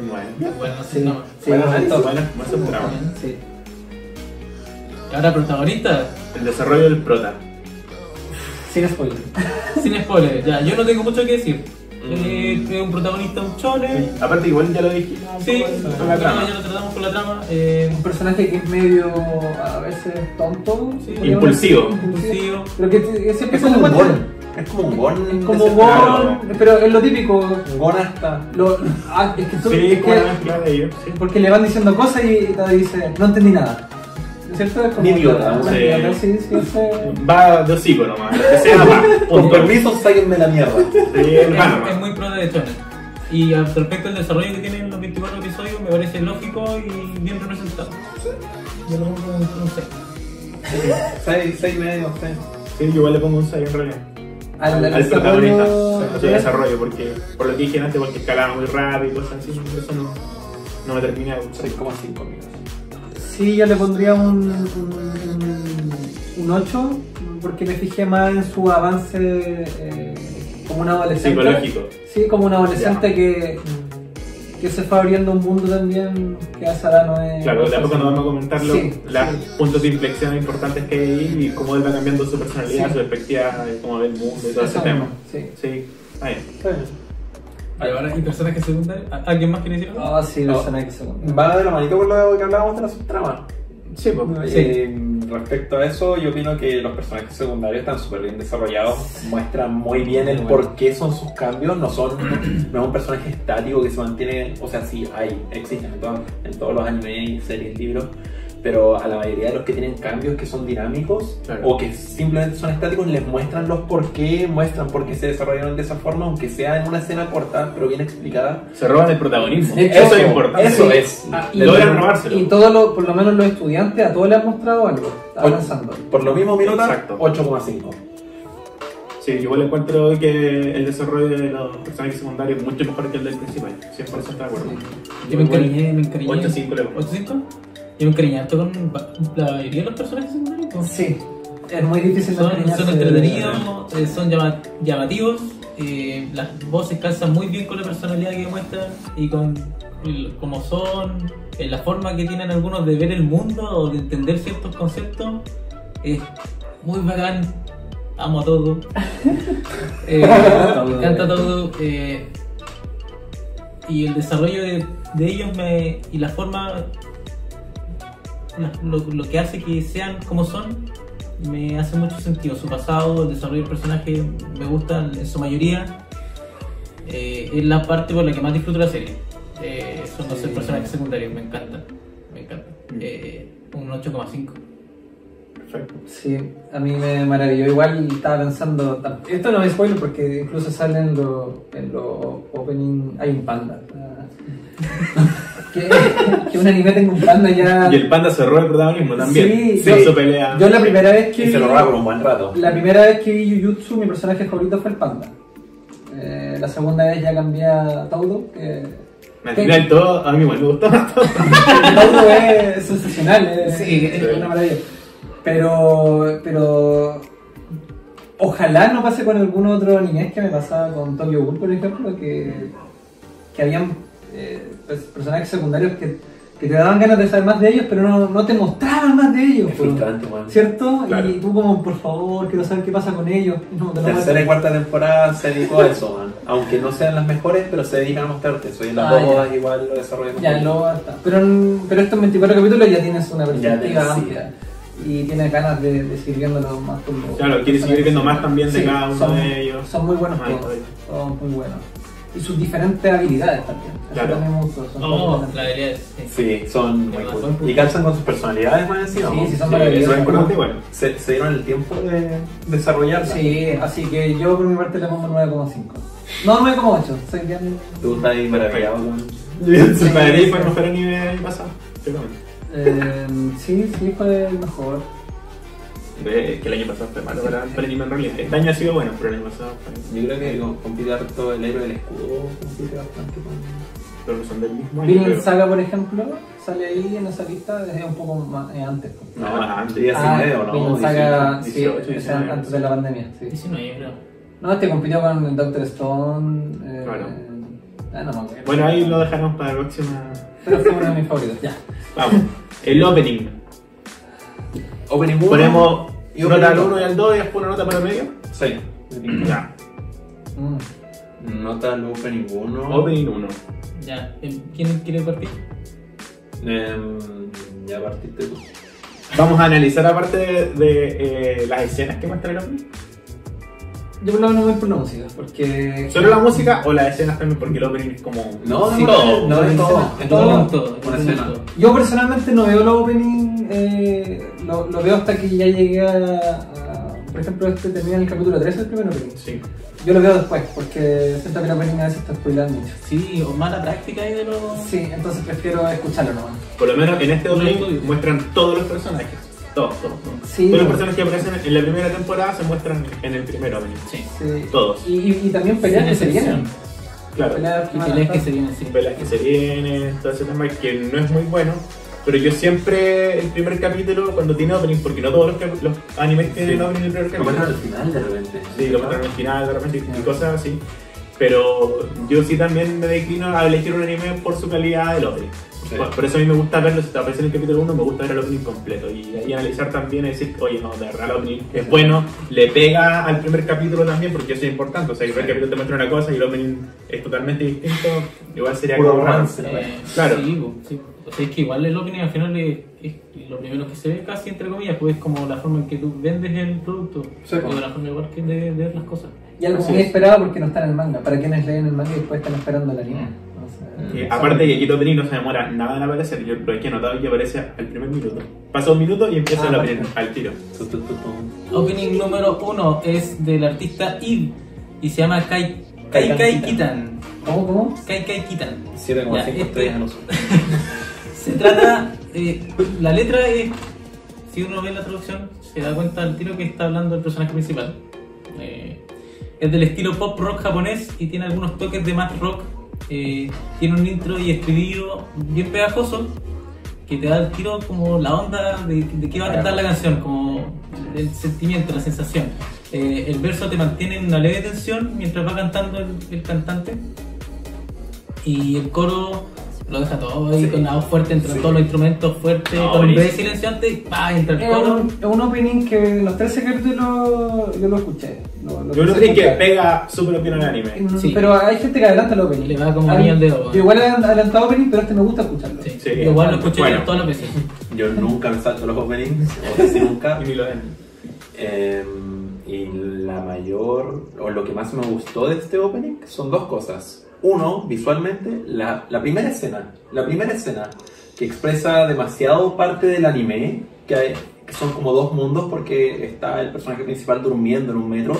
[SPEAKER 1] Un 9.
[SPEAKER 3] Bueno, no
[SPEAKER 2] Sí,
[SPEAKER 3] nada.
[SPEAKER 2] sí,
[SPEAKER 4] Bueno,
[SPEAKER 2] gustó.
[SPEAKER 1] Bueno, más un trama.
[SPEAKER 2] Sí.
[SPEAKER 3] Y ahora protagonista,
[SPEAKER 1] El desarrollo del prota.
[SPEAKER 2] Sin spoiler.
[SPEAKER 3] sin spoilers. Ya, yo no tengo mucho que decir.
[SPEAKER 1] Mm.
[SPEAKER 3] Eh, es un protagonista, un chole.
[SPEAKER 1] Aparte, igual ya lo dije.
[SPEAKER 3] Sí,
[SPEAKER 1] con la trama.
[SPEAKER 3] ya lo tratamos con la trama. Eh,
[SPEAKER 2] Un personaje que es medio a veces tonto.
[SPEAKER 3] Sí.
[SPEAKER 1] Impulsivo.
[SPEAKER 2] decir,
[SPEAKER 3] impulsivo.
[SPEAKER 2] Pero que, siempre
[SPEAKER 4] Es como un gon. Es como un gon.
[SPEAKER 2] Es como
[SPEAKER 4] desesperado.
[SPEAKER 2] Gon, pero es lo típico.
[SPEAKER 4] Un gon hasta.
[SPEAKER 2] Lo, ah, es que tú,
[SPEAKER 1] Sí,
[SPEAKER 2] es que-
[SPEAKER 1] de ellos. sí.
[SPEAKER 2] porque le van diciendo cosas y te dice, no entendí nada. ¿Cierto? Como
[SPEAKER 1] sí. Va de hocico nomás. Lo que sea, va.
[SPEAKER 4] Con permiso, sáquenme la mierda.
[SPEAKER 1] Sí,
[SPEAKER 3] es, muy pro de Shonen. Y al respecto al desarrollo que tienen los 24 episodios, me parece lógico y bien representado. Yo lo pongo un un 6.
[SPEAKER 4] 6, 6 medio, 6.
[SPEAKER 1] Sí, yo igual le pongo un 6 en realidad.
[SPEAKER 2] al,
[SPEAKER 1] Al protagonista, a su
[SPEAKER 2] de-
[SPEAKER 1] desarrollo, porque por lo que dije antes, porque escalaba muy rápido y cosas así, eso no, no me termina de gustar.
[SPEAKER 4] 6,5 amigos.
[SPEAKER 2] Sí, yo le pondría un, un, un 8 porque me fijé más en su avance eh, como un adolescente.
[SPEAKER 1] Psicológico.
[SPEAKER 2] Sí, como un adolescente que, que se fue abriendo un mundo también que a Sara no es.
[SPEAKER 1] Claro, de a poco nos vamos a comentar los
[SPEAKER 2] Sí,
[SPEAKER 1] los
[SPEAKER 2] sí.
[SPEAKER 1] puntos de inflexión importantes que hay y cómo él va cambiando su personalidad,
[SPEAKER 2] Sí.
[SPEAKER 1] su perspectiva, cómo ve el mundo y todo ese tema.
[SPEAKER 2] Sí.
[SPEAKER 1] Sí, está bien.
[SPEAKER 3] Ahora, ¿y personajes secundarios? ¿Al- ¿Alguien más quiere decir algo?
[SPEAKER 2] Ah, sí,
[SPEAKER 4] No.
[SPEAKER 2] personaje segundo.
[SPEAKER 4] Va de la manito con lo que hablábamos de la subtrama.
[SPEAKER 1] Sí, pues.
[SPEAKER 4] Eh, respecto a eso, yo opino que los personajes secundarios están súper bien desarrollados, muestran muy bien el por qué son sus cambios, no son no es un personaje estático que se mantiene, o sea, sí, hay, existen en, todas- en todos los animes, series, libros, pero a la mayoría de los que tienen cambios que son dinámicos
[SPEAKER 1] Claro.
[SPEAKER 4] o que simplemente son estáticos, les muestran los por qué, muestran por qué se desarrollaron de esa forma, aunque sea en una escena corta, pero bien explicada.
[SPEAKER 1] Se roban el protagonismo.
[SPEAKER 2] Hecho,
[SPEAKER 1] eso es importante.
[SPEAKER 4] Eso es.
[SPEAKER 2] Ah, y,
[SPEAKER 1] Logran robárselo.
[SPEAKER 2] y todos los, por lo menos los estudiantes, a todos les han mostrado algo. Avanzando.
[SPEAKER 4] Por lo mismo, mi nota,
[SPEAKER 1] Exacto.
[SPEAKER 4] 8,5.
[SPEAKER 1] Sí, yo igual encuentro que el desarrollo de los personajes secundarios es mucho mejor que el del principal. 100% de acuerdo.
[SPEAKER 3] Yo me encariñé, me encariñé.
[SPEAKER 1] 8-5 le pongo.
[SPEAKER 3] ¿8-5? Yo me encariñé harto con la mayoría de los personajes secundarios. pues.
[SPEAKER 2] Sí, es muy difícil
[SPEAKER 3] Son, son entretenidos, eh, son llama- llamativos, eh, las voces calzan muy bien con la personalidad que muestran y con cómo son, eh, la forma que tienen algunos de ver el mundo o de entender ciertos conceptos. Es muy bacán, amo a todo. Eh, me encanta todo. y el desarrollo de, de ellos me, y la forma, lo, lo que hace que sean como son, me hace mucho sentido. Su pasado, el desarrollo del personaje me gusta en su mayoría. Eh, es la parte por la que más disfruto la serie. Eh, son los
[SPEAKER 2] Sí.
[SPEAKER 3] personajes secundarios, me encantan. Me encantan. Eh, un 8,5.
[SPEAKER 1] Perfecto.
[SPEAKER 2] Sí, a mí me maravilló. Igual estaba pensando. Esto no es spoiler porque incluso sale en los lo opening. Hay un panda. Que, que un anime tenga un panda ya.
[SPEAKER 1] Y el panda se roba el protagonismo también.
[SPEAKER 2] Sí,
[SPEAKER 1] Con
[SPEAKER 2] yo-
[SPEAKER 1] pelea.
[SPEAKER 2] Yo la primera vez que.
[SPEAKER 4] Y se lo roba por un buen rato.
[SPEAKER 2] La primera vez que vi Jujutsu, mi personaje favorito fue el panda. Eh, la segunda vez ya cambié a Taudo, que.
[SPEAKER 1] Al final todo, a mí igual me gustó.
[SPEAKER 2] Taudo es sensacional, es,
[SPEAKER 3] Sí,
[SPEAKER 2] es
[SPEAKER 1] sí.
[SPEAKER 2] una maravilla. Pero. Pero. Ojalá no pase con algún otro anime que me pasaba con Tokyo Ghoul, por ejemplo, que, que habían eh, pues, personajes secundarios que, que te daban ganas de saber más de ellos, pero no, no te mostraban más de ellos.
[SPEAKER 4] Es
[SPEAKER 2] pues.
[SPEAKER 4] frustrante.
[SPEAKER 2] ¿Cierto?
[SPEAKER 1] Claro.
[SPEAKER 2] Y tú como, por favor, quiero saber qué pasa con ellos. No, te lo
[SPEAKER 4] Tercera y cuarta temporada se dedicó a eso, man. Aunque no sean las mejores, pero se dedican a mostrarte eso. Y en las
[SPEAKER 2] Ah,
[SPEAKER 4] dos igual lo desarrollan.
[SPEAKER 2] Ya, luego está. Pero, pero estos 24 capítulos ya tienes una perspectiva amplia. Y tienes ganas de, de seguir viéndolo más por lo-
[SPEAKER 1] Claro, quiere seguir viendo más también de cada uno
[SPEAKER 2] son,
[SPEAKER 1] de ellos.
[SPEAKER 2] Son muy buenos
[SPEAKER 1] Más
[SPEAKER 2] todos. Son muy buenos. Y sus diferentes habilidades también. Eso
[SPEAKER 1] Claro.
[SPEAKER 2] también me gustó. Son
[SPEAKER 3] Oh,
[SPEAKER 2] todas
[SPEAKER 3] la
[SPEAKER 2] diferentes.
[SPEAKER 3] habilidad es. sí.
[SPEAKER 4] Sí, son muy cool. Y calzan con sus personalidades más encima.
[SPEAKER 2] Sí, sí, son
[SPEAKER 1] Sí,
[SPEAKER 2] maravillosos.
[SPEAKER 1] es importante igual.
[SPEAKER 4] Se, se dieron el tiempo de desarrollarla.
[SPEAKER 2] Sí, así que yo por mi parte le pongo 9,5. No 9,8. Soy bien.
[SPEAKER 4] Tú estás ahí maravillado con.
[SPEAKER 1] Sí, para mí fue el mejor anime pasado.
[SPEAKER 2] Eh, sí, sí, fue el mejor.
[SPEAKER 1] De- que el año pasado fue malo para, realidad. Este año ha sido bueno, pero el año pasado fue.
[SPEAKER 4] Yo creo que con- compite harto el héroe del escudo, compite bastante con.
[SPEAKER 1] Pero no son del mismo año.
[SPEAKER 2] Saga, por ejemplo, sale ahí en esa lista desde un poco más eh, antes.
[SPEAKER 4] No, antes ya
[SPEAKER 2] Ah,
[SPEAKER 4] medio, ¿no?
[SPEAKER 2] Vinland Saga,
[SPEAKER 1] 18,
[SPEAKER 2] sí,
[SPEAKER 1] 18,
[SPEAKER 2] ese
[SPEAKER 1] 19,
[SPEAKER 2] antes de la pandemia. Sí.
[SPEAKER 3] 19, creo.
[SPEAKER 2] No, este compitió con el Doctor Stone. Eh,
[SPEAKER 1] Claro.
[SPEAKER 2] ah, no.
[SPEAKER 1] Bueno, ahí lo dejaremos para la próxima.
[SPEAKER 2] Pero fue uno de mis favoritos. Ya.
[SPEAKER 1] Vamos. El opening.
[SPEAKER 4] Opening uno
[SPEAKER 1] Ponemos
[SPEAKER 4] y
[SPEAKER 1] nota al
[SPEAKER 4] dos.
[SPEAKER 1] 1 y al 2 y después una nota para el medio.
[SPEAKER 4] Sí.
[SPEAKER 1] Ya.
[SPEAKER 2] Mm.
[SPEAKER 4] Nota al opening 1.
[SPEAKER 1] Opening 1.
[SPEAKER 3] Ya, eh, ¿quién quiere partir?
[SPEAKER 4] Em, ya partiste tú.
[SPEAKER 1] Vamos a analizar aparte de, de, eh, las escenas que muestra el opening.
[SPEAKER 2] Yo por lo menos voy por la música, porque.
[SPEAKER 1] ¿Solo la música o las escenas también? Porque el opening es como.
[SPEAKER 4] No,
[SPEAKER 2] Sí,
[SPEAKER 4] no,
[SPEAKER 2] todo,
[SPEAKER 4] no, es
[SPEAKER 2] todo,
[SPEAKER 4] todo.
[SPEAKER 2] Todo,
[SPEAKER 4] todo.
[SPEAKER 3] todo,
[SPEAKER 4] Una
[SPEAKER 3] todo,
[SPEAKER 4] escena.
[SPEAKER 3] todo.
[SPEAKER 2] Yo personalmente no veo los opening, eh, lo, lo veo hasta que ya llegué a, a- Por ejemplo, este termina en el capítulo 13, el primer opening.
[SPEAKER 1] Sí.
[SPEAKER 2] Yo lo veo después, porque siento que el opening a veces está spoilando mucho.
[SPEAKER 3] Sí, o mala práctica ahí de los.
[SPEAKER 2] Sí, entonces prefiero escucharlo nomás.
[SPEAKER 1] Por lo menos en este opening muestran todos los personajes. Todos, todos, todos.
[SPEAKER 2] Sí.
[SPEAKER 1] Todos los personajes que aparecen en la primera temporada se muestran en el primer opening.
[SPEAKER 3] Sí.
[SPEAKER 2] Sí.
[SPEAKER 1] Todos.
[SPEAKER 2] Y, y, y también peleas que se vienen.
[SPEAKER 1] Claro.
[SPEAKER 2] Peleas
[SPEAKER 3] Y peleas que se vienen, sí.
[SPEAKER 1] Pelas que se vienen, todo ese tema que no es muy bueno, pero yo siempre el primer capítulo cuando tiene opening, porque no todos los, animes tienen
[SPEAKER 4] Sí.
[SPEAKER 1] opening en el primer
[SPEAKER 4] Lo
[SPEAKER 1] capítulo.
[SPEAKER 4] muestran al final de repente.
[SPEAKER 1] Sí, lo matan al final de repente y cosas así. Pero yo sí también me declino a elegir un anime por su calidad del opening.
[SPEAKER 4] Sí.
[SPEAKER 1] Por, por eso a mí me gusta verlo, si te aparece en el capítulo 1, me gusta ver el opening completo. Y ahí analizar también y decir, oye, no, de verdad el opening es bueno, le pega al primer capítulo también, porque eso es importante. O sea, que el primer capítulo te muestra una cosa y el opening es totalmente distinto, igual sería
[SPEAKER 4] Puro
[SPEAKER 1] como
[SPEAKER 4] romance.
[SPEAKER 3] Eh,
[SPEAKER 1] Claro.
[SPEAKER 3] Sí, sí. O sea, es que igual el opening al final es, es lo primero que se ve casi entre comillas, pues es como la forma en que tú vendes el producto.
[SPEAKER 4] Sí,
[SPEAKER 3] o la forma igual que de, de ver las cosas.
[SPEAKER 2] Y algo muy
[SPEAKER 1] es.
[SPEAKER 2] esperado porque no está en el manga. Para quienes leen el manga y después están esperando el anime. Entonces,
[SPEAKER 1] Eh, aparte que aquí el opening no se demora nada en aparecer, yo lo he notado que aparece al primer minuto. Pasa un minuto y empieza
[SPEAKER 2] Ah,
[SPEAKER 1] opening al tiro.
[SPEAKER 4] Tu, tu, tu, tu.
[SPEAKER 3] Opening número uno es del artista Eve y se llama Kai Kai,
[SPEAKER 4] Kai Kitan.
[SPEAKER 2] ¿Cómo? ¿Cómo?
[SPEAKER 3] Kai Kai Kitan.
[SPEAKER 4] 7,5
[SPEAKER 3] Ya, este-
[SPEAKER 4] estrellas en uso.
[SPEAKER 3] Se trata, eh, la letra es, si uno ve la traducción, se da cuenta al tiro que está hablando el personaje principal. Eh, es del estilo pop rock japonés y tiene algunos toques de math rock. Eh, tiene un intro y estribillo bien pegajoso que te da el tiro como la onda de, de qué va a tratar la canción, como el sentimiento, la sensación. Eh, el verso te mantiene en una leve tensión mientras va cantando el, el cantante y el coro lo deja todo ahí
[SPEAKER 4] Sí.
[SPEAKER 3] con la voz fuerte, entran
[SPEAKER 4] Sí.
[SPEAKER 3] todos los instrumentos fuertes,
[SPEAKER 1] No,
[SPEAKER 3] con un breve silenciante y ¡pah! entra el
[SPEAKER 2] Es
[SPEAKER 3] coro.
[SPEAKER 2] un, es un opening que en los 13 capítulos yo lo escuché.
[SPEAKER 1] Yo no
[SPEAKER 2] quise
[SPEAKER 1] sé que pega súper bien al anime.
[SPEAKER 2] Mm,
[SPEAKER 3] Sí.
[SPEAKER 2] Pero hay gente que adelanta el opening.
[SPEAKER 3] Le va como
[SPEAKER 2] A
[SPEAKER 3] anillo al dedo,
[SPEAKER 2] Yo igual he adelantado opening, pero este me gusta escucharlo.
[SPEAKER 3] Sí.
[SPEAKER 1] Sí.
[SPEAKER 3] Igual lo escuché
[SPEAKER 1] Bueno.
[SPEAKER 3] todas las veces.
[SPEAKER 4] Yo nunca me salto los openings, o casi nunca.
[SPEAKER 1] Y ni lo ven.
[SPEAKER 4] Eh, y la mayor, o lo que más me gustó de este opening son dos cosas. Uno, visualmente, la, la primera escena. La primera escena que expresa demasiado parte del anime, que, hay- que son como dos mundos porque está el personaje principal durmiendo en un metro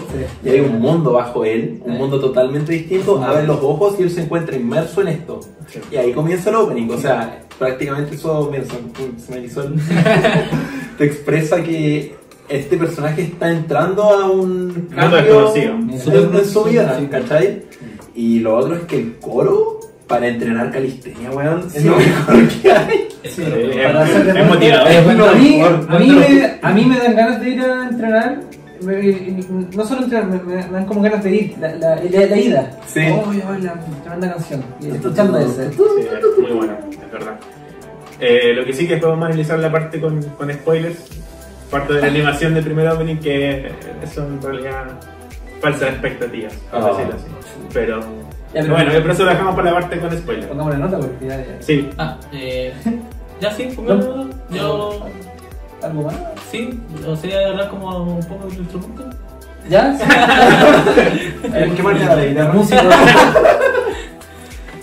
[SPEAKER 4] y hay un mundo bajo él, un
[SPEAKER 2] Sí.
[SPEAKER 4] mundo totalmente distinto, abre los ojos y él se encuentra inmerso en esto.
[SPEAKER 1] Sí.
[SPEAKER 4] Y ahí comienza el opening, o sea, prácticamente eso, mira, se, me- erizó el... te expresa que este personaje está entrando a un cambio
[SPEAKER 1] desconocido.
[SPEAKER 4] en, su vida. ¿cachai? Y lo otro es que el coro para entrenar calistenia, weón, es lo mejor que hay.
[SPEAKER 2] Sí,
[SPEAKER 1] es-
[SPEAKER 2] para hacer
[SPEAKER 1] es
[SPEAKER 2] deporte.
[SPEAKER 1] motivador.
[SPEAKER 2] Bueno, a, mí, a, me, a mí me dan ganas de ir a entrenar. no solo entrenar, me, me dan como ganas de ir. La, la, la, la ida.
[SPEAKER 4] Sí.
[SPEAKER 2] Oh, ya, la tremenda canción. Y escuchando ese.
[SPEAKER 1] Sí, es muy bueno, es verdad. Eh, lo que sí que podemos analizar la parte con, con spoilers, parte de la animación del primer opening, que son en realidad falsas expectativas, por decirlo así. Pero,
[SPEAKER 2] Ya, pero-
[SPEAKER 1] bueno, pero eso lo dejamos para la parte con spoilers.
[SPEAKER 2] Pongamos la nota porque ya, ya.
[SPEAKER 1] Sí,
[SPEAKER 3] Ah, eh, ya sí, póngalo. Yo
[SPEAKER 2] ¿Algo más?
[SPEAKER 3] sí, o sea, hablar como un poco del instrumento.
[SPEAKER 2] ¿Ya?
[SPEAKER 4] ¿En qué manera de
[SPEAKER 2] La música.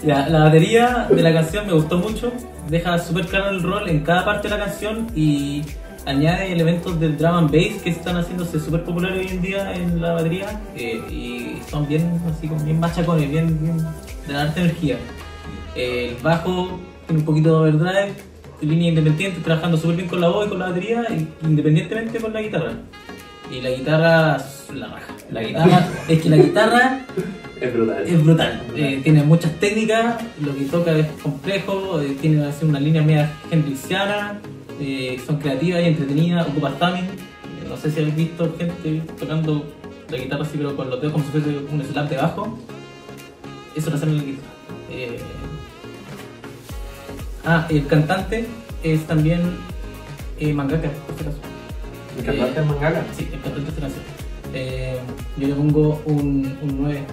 [SPEAKER 3] Ya, la batería de la canción me gustó mucho, deja súper claro el rol en cada parte de la canción y añade elementos del drum and bass que están haciéndose súper populares hoy en día en la batería eh, y son bien así como bien machacones, bien, bien de darte energía. El bajo tiene un poquito de overdrive, línea independiente, trabajando súper bien con la voz y con la batería, independientemente con la guitarra. Y la guitarra, la raja. La guitarra, es que la guitarra
[SPEAKER 4] Es brutal.
[SPEAKER 3] es brutal. Eh, tiene muchas técnicas, lo que toca es complejo, eh, tiene así una línea media hendrixiana, eh, son creativas y entretenidas, ocupa timing. No sé si habéis visto gente tocando la guitarra así, pero con los dedos como si fuese un slap de bajo. Eso lo hacen en la guitarra. Eh, ah, el cantante es también eh, mangaka, por si acaso.
[SPEAKER 4] ¿El cantante es mangaka?
[SPEAKER 3] Sí, el cantante esta canción. Yo le pongo un, un 9.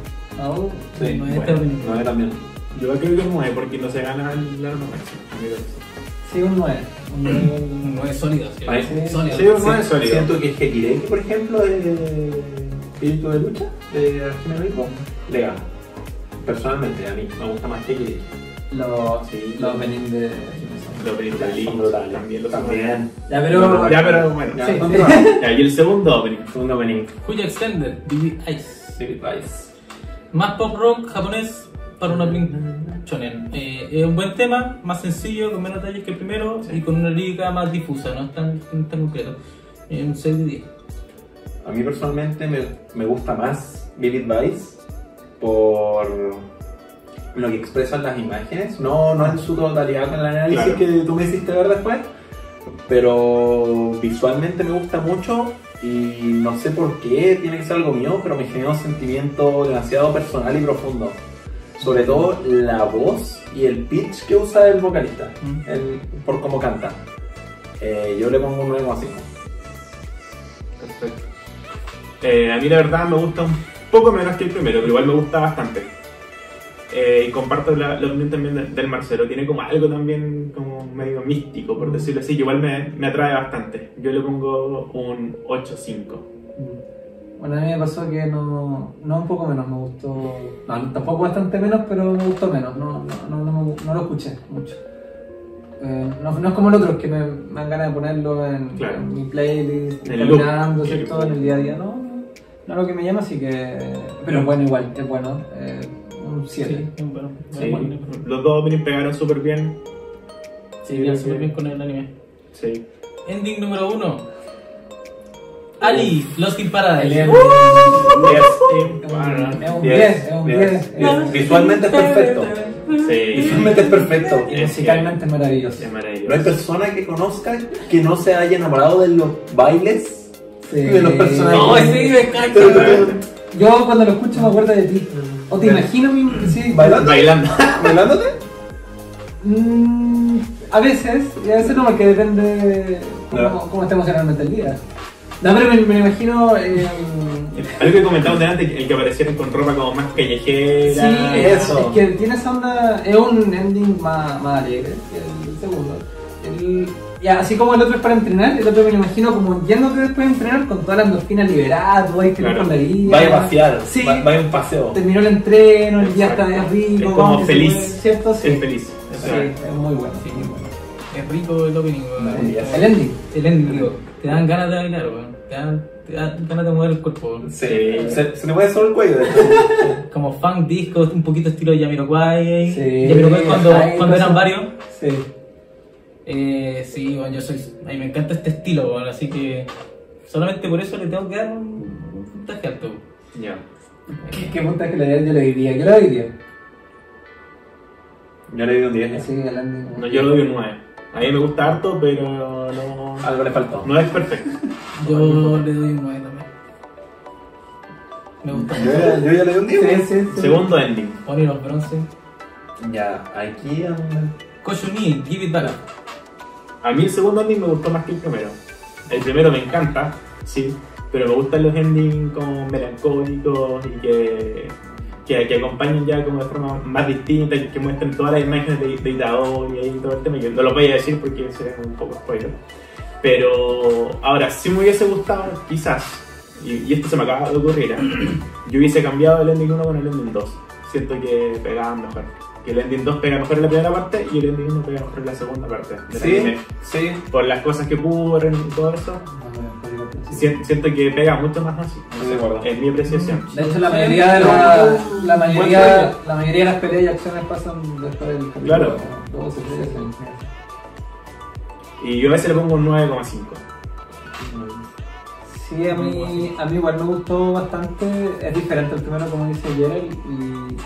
[SPEAKER 2] Oh,
[SPEAKER 4] Sí, bueno,
[SPEAKER 3] este
[SPEAKER 4] no, yo también.
[SPEAKER 1] yo creo que es 9 porque no se gana el la máximo.
[SPEAKER 2] Sí, un 9. Un 9.
[SPEAKER 3] Un 9 sólido. sí,
[SPEAKER 4] Ahí
[SPEAKER 2] sí.
[SPEAKER 3] sólido.
[SPEAKER 1] Sí, un 9 sólido.
[SPEAKER 4] Siento que Hekireki, por ejemplo, de Espíritu de Lucha, de Arjuna Rico, le gana. Personalmente, a mí me gusta más Hekireki.
[SPEAKER 2] Los,
[SPEAKER 1] Sí.
[SPEAKER 2] los opening de.
[SPEAKER 1] Los openings de Lee también los
[SPEAKER 4] También.
[SPEAKER 2] Ya, pero.
[SPEAKER 1] Ya, pero bueno.
[SPEAKER 4] Ya,
[SPEAKER 2] Sí.
[SPEAKER 1] Ya, y el segundo opening.
[SPEAKER 4] Segundo opening.
[SPEAKER 3] Cuya Extended, Vivid Ice.
[SPEAKER 4] Vice.
[SPEAKER 3] Más pop rock japonés para una opening shonen. Eh, es un buen tema, más sencillo, con menos detalles que el primero y con una lírica más difusa, no es tan, no es tan concreto. Eh, un 6 de 10.
[SPEAKER 4] A mí personalmente me, me gusta más Vivid Vice por lo que expresan las imágenes, no, no en su totalidad con el análisis
[SPEAKER 1] Claro.
[SPEAKER 4] que tú me hiciste ver después, pero visualmente me gusta mucho y no sé por qué, tiene que ser algo mío, pero me genera un sentimiento demasiado personal y profundo. Sobre todo la voz y el pitch que usa el vocalista,
[SPEAKER 3] Mm.
[SPEAKER 4] el- por cómo canta. Eh, yo le pongo un 9,5.
[SPEAKER 1] Perfecto. Eh, a mí la verdad me gusta un poco menos que el primero, pero igual me gusta bastante. Eh, y comparto la, la opinión también de- del Marcelo. Tiene como algo también como medio místico, por decirlo así, que igual me, me atrae bastante. Yo le pongo un 8-5.
[SPEAKER 2] Bueno, a mí me pasó que no, no un poco menos, me gustó. No, tampoco bastante menos, pero me gustó menos. No, no, no, no, me- no lo escuché mucho. Eh, no, no es como el otro, que me, me dan ganas de ponerlo en,
[SPEAKER 1] Claro.
[SPEAKER 2] en mi playlist,
[SPEAKER 1] el
[SPEAKER 2] caminando, en el día a día. No, no, lo que me llama, así que. Pero es bueno igual, es bueno. Eh, un 7.
[SPEAKER 3] Sí, bueno,
[SPEAKER 1] Sí,
[SPEAKER 3] bueno.
[SPEAKER 1] los dos openings pegaron súper bien.
[SPEAKER 3] Sí, bien, súper bien con el anime.
[SPEAKER 1] Sí.
[SPEAKER 3] Ending número uno. Ali, Lost in
[SPEAKER 2] El
[SPEAKER 3] Paradise.
[SPEAKER 2] ending.
[SPEAKER 1] Yes,
[SPEAKER 2] Es un- es un
[SPEAKER 4] 10,
[SPEAKER 2] 10, es un
[SPEAKER 4] 10,
[SPEAKER 2] 10.
[SPEAKER 4] 10. Visualmente es perfecto.
[SPEAKER 1] Sí.
[SPEAKER 4] Visualmente es perfecto.
[SPEAKER 2] Y musicalmente es maravilloso.
[SPEAKER 1] Es maravilloso.
[SPEAKER 4] No hay persona que conozca que no se haya enamorado de los bailes
[SPEAKER 2] Sí.
[SPEAKER 4] de los personajes.
[SPEAKER 3] No, sí, me encanta.
[SPEAKER 2] Yo cuando lo escucho me acuerdo de ti. O te imagino mi. Sí,
[SPEAKER 4] ¿Bailando?
[SPEAKER 1] Bailando.
[SPEAKER 4] ¿Bailándote?
[SPEAKER 2] Mm, a veces, y a veces no, porque depende cómo,
[SPEAKER 4] No.
[SPEAKER 2] cómo esté emocionalmente el día. No, pero me, me imagino. eh,
[SPEAKER 1] Algo que comentamos delante, el que aparecieran con ropa como más callejera.
[SPEAKER 2] sí,
[SPEAKER 4] eso.
[SPEAKER 2] Es que tiene esa onda. Es un ending más, más alegre que el segundo. El- ya, así como el otro es para entrenar, el otro me lo imagino como yéndote después de entrenar con todas las endorfinas liberadas, tú ahí feliz
[SPEAKER 1] Claro.
[SPEAKER 2] con la vida.
[SPEAKER 4] Vaya a pasear,
[SPEAKER 2] Sí.
[SPEAKER 4] va- vaya a un paseo.
[SPEAKER 2] Terminó el entreno, el día está de rico,
[SPEAKER 1] Es como feliz.
[SPEAKER 2] puede, ¿cierto? Sí.
[SPEAKER 1] Es feliz.
[SPEAKER 2] Sí, es muy bueno, sí, muy bueno.
[SPEAKER 3] Es rico el opening, weón.
[SPEAKER 4] Maravilloso.
[SPEAKER 2] El ending.
[SPEAKER 3] El ending, digo. Te dan ganas de bailar, weón. Te dan, te dan ganas de mover el cuerpo, weón.
[SPEAKER 4] Sí. Se, se te mueve solo el cuello.
[SPEAKER 3] Como funk disco, un poquito estilo Jamiroquai.
[SPEAKER 2] Sí,
[SPEAKER 3] Jamiroquai cuando,
[SPEAKER 2] hay
[SPEAKER 3] cuando eran varios.
[SPEAKER 2] Sí.
[SPEAKER 3] Eh, sí, bueno, yo soy. A mí me encanta este estilo, bueno, así que solamente por eso le tengo que dar un, un puntaje alto.
[SPEAKER 1] Ya.
[SPEAKER 2] ¿Qué, qué puntaje le daría? Yo le diría, yo le diría.
[SPEAKER 4] Yo le di un 10.
[SPEAKER 2] Sí.
[SPEAKER 1] No, yo le doy un 9. A mí me gusta harto, pero no,
[SPEAKER 4] Algo le faltó.
[SPEAKER 1] no es perfecto.
[SPEAKER 3] Yo le doy un 9 también. Me gusta
[SPEAKER 4] Yo,
[SPEAKER 3] mucho.
[SPEAKER 4] ya- yo ya le di un 10.
[SPEAKER 2] Sí, sí, sí.
[SPEAKER 1] Segundo ending.
[SPEAKER 3] Pony los bronce.
[SPEAKER 4] Ya, aquí. um,
[SPEAKER 3] Koshuni, Give It Back.
[SPEAKER 1] A mí el segundo ending me gustó más que el primero. El primero me encanta, sí, pero me gustan los endings como melancólicos y que, que, que acompañen ya como de forma más distinta que muestren todas las imágenes de, de Itadori y ahí todo el tema. que no lo voy a decir porque sería un poco spoiler. Pero ahora, si me hubiese gustado, quizás, y, y esto se me acaba de ocurrir, ¿eh? yo hubiese cambiado el ending 1 con el ending 2. Siento que pegaban mejor. Que el ending 2 pega mejor en la primera parte y el ending 1 pega mejor en la segunda parte. del
[SPEAKER 4] Sí,
[SPEAKER 1] anime
[SPEAKER 4] sí.
[SPEAKER 1] por las cosas que ocurren y todo eso, si- siento que pega mucho más así. Es mi apreciación.
[SPEAKER 2] De hecho, la mayoría de, la, la mayoría, la mayoría de las peleas y acciones pasan después del capítulo
[SPEAKER 1] Claro.
[SPEAKER 2] 12, 13.
[SPEAKER 1] Y yo a veces le pongo un 9,5.
[SPEAKER 2] Sí, a mí, a mí igual me gustó bastante. Es diferente al primero, como dice Gerald. Y.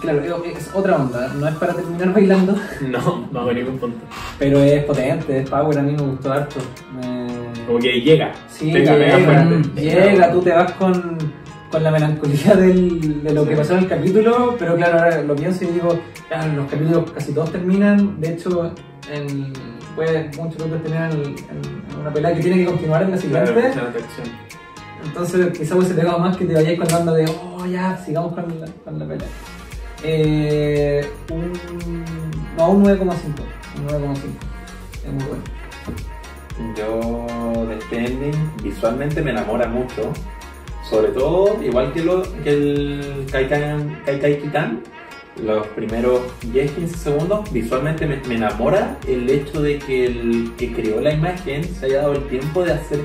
[SPEAKER 2] Claro, es- otra onda. No es para terminar bailando,
[SPEAKER 1] No, no hago ningún punto.
[SPEAKER 2] pero es potente, es power. A mí me gustó harto. Me-
[SPEAKER 1] Como que llega.
[SPEAKER 2] Sí, llega,
[SPEAKER 1] fuerte.
[SPEAKER 2] llega, tú te vas con, con la melancolía del- de lo que pasó en el capítulo, pero claro, ahora lo pienso y digo, claro, los capítulos casi todos terminan, de hecho, en, puede, muchos capítulos terminan en, una pelea que tiene que continuar en la siguiente,
[SPEAKER 1] Claro,
[SPEAKER 2] entonces quizás hubiese pegado más que te vayáis con la onda de, oh ya, sigamos con la, con la pelea. Eh, un, no, un 9,5, un 9,5, es muy bueno.
[SPEAKER 4] Yo de este ending visualmente me enamora mucho. Sobre todo, igual que, lo, que el Kaikan, Kaikai Kitan, los primeros 10-15 segundos, visualmente me, me enamora el hecho de que el que creó la imagen se haya dado el tiempo de hacer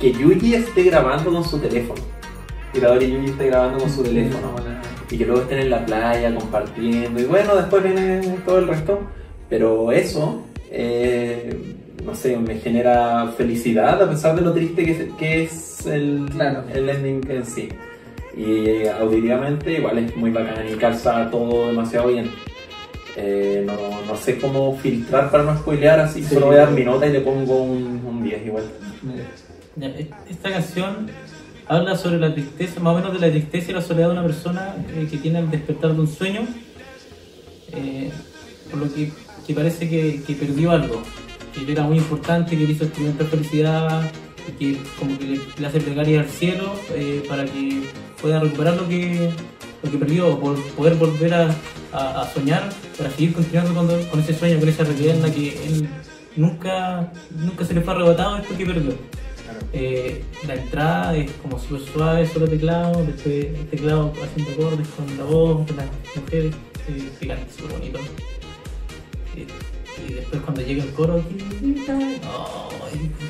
[SPEAKER 4] que Yuji esté grabando con su teléfono. Itadori Yuji esté grabando con su teléfono y que luego estén en la playa compartiendo y bueno, después viene todo el resto. Pero eso, eh, no sé, me genera felicidad a pesar de lo triste que es, que es el,
[SPEAKER 2] Claro.
[SPEAKER 4] el ending en sí. Y auditivamente igual es muy bacán y calza todo demasiado bien. Eh, no, no sé cómo filtrar para no spoilear, así
[SPEAKER 2] Sí.
[SPEAKER 4] solo voy a dar mi nota y le pongo un, un 10 igual.
[SPEAKER 3] Esta canción habla sobre la tristeza, más o menos de la tristeza y la soledad de una persona eh, que tiene el despertar de un sueño, eh, por lo que, parece que, perdió algo, que era muy importante, que hizo experimentar felicidad que como que le, le hace plegaria al cielo eh, para que pueda recuperar lo que, lo que perdió, por poder volver a, soñar, para seguir continuando con, con ese sueño, con esa realidad en la que él nunca, nunca se le fue arrebatado esto que perdió. Eh, la entrada es como súper suave, solo teclado, después el teclado haciendo acordes con la voz de las mujeres, gigante, súper bonito. Y después cuando llega el coro, ¡ay!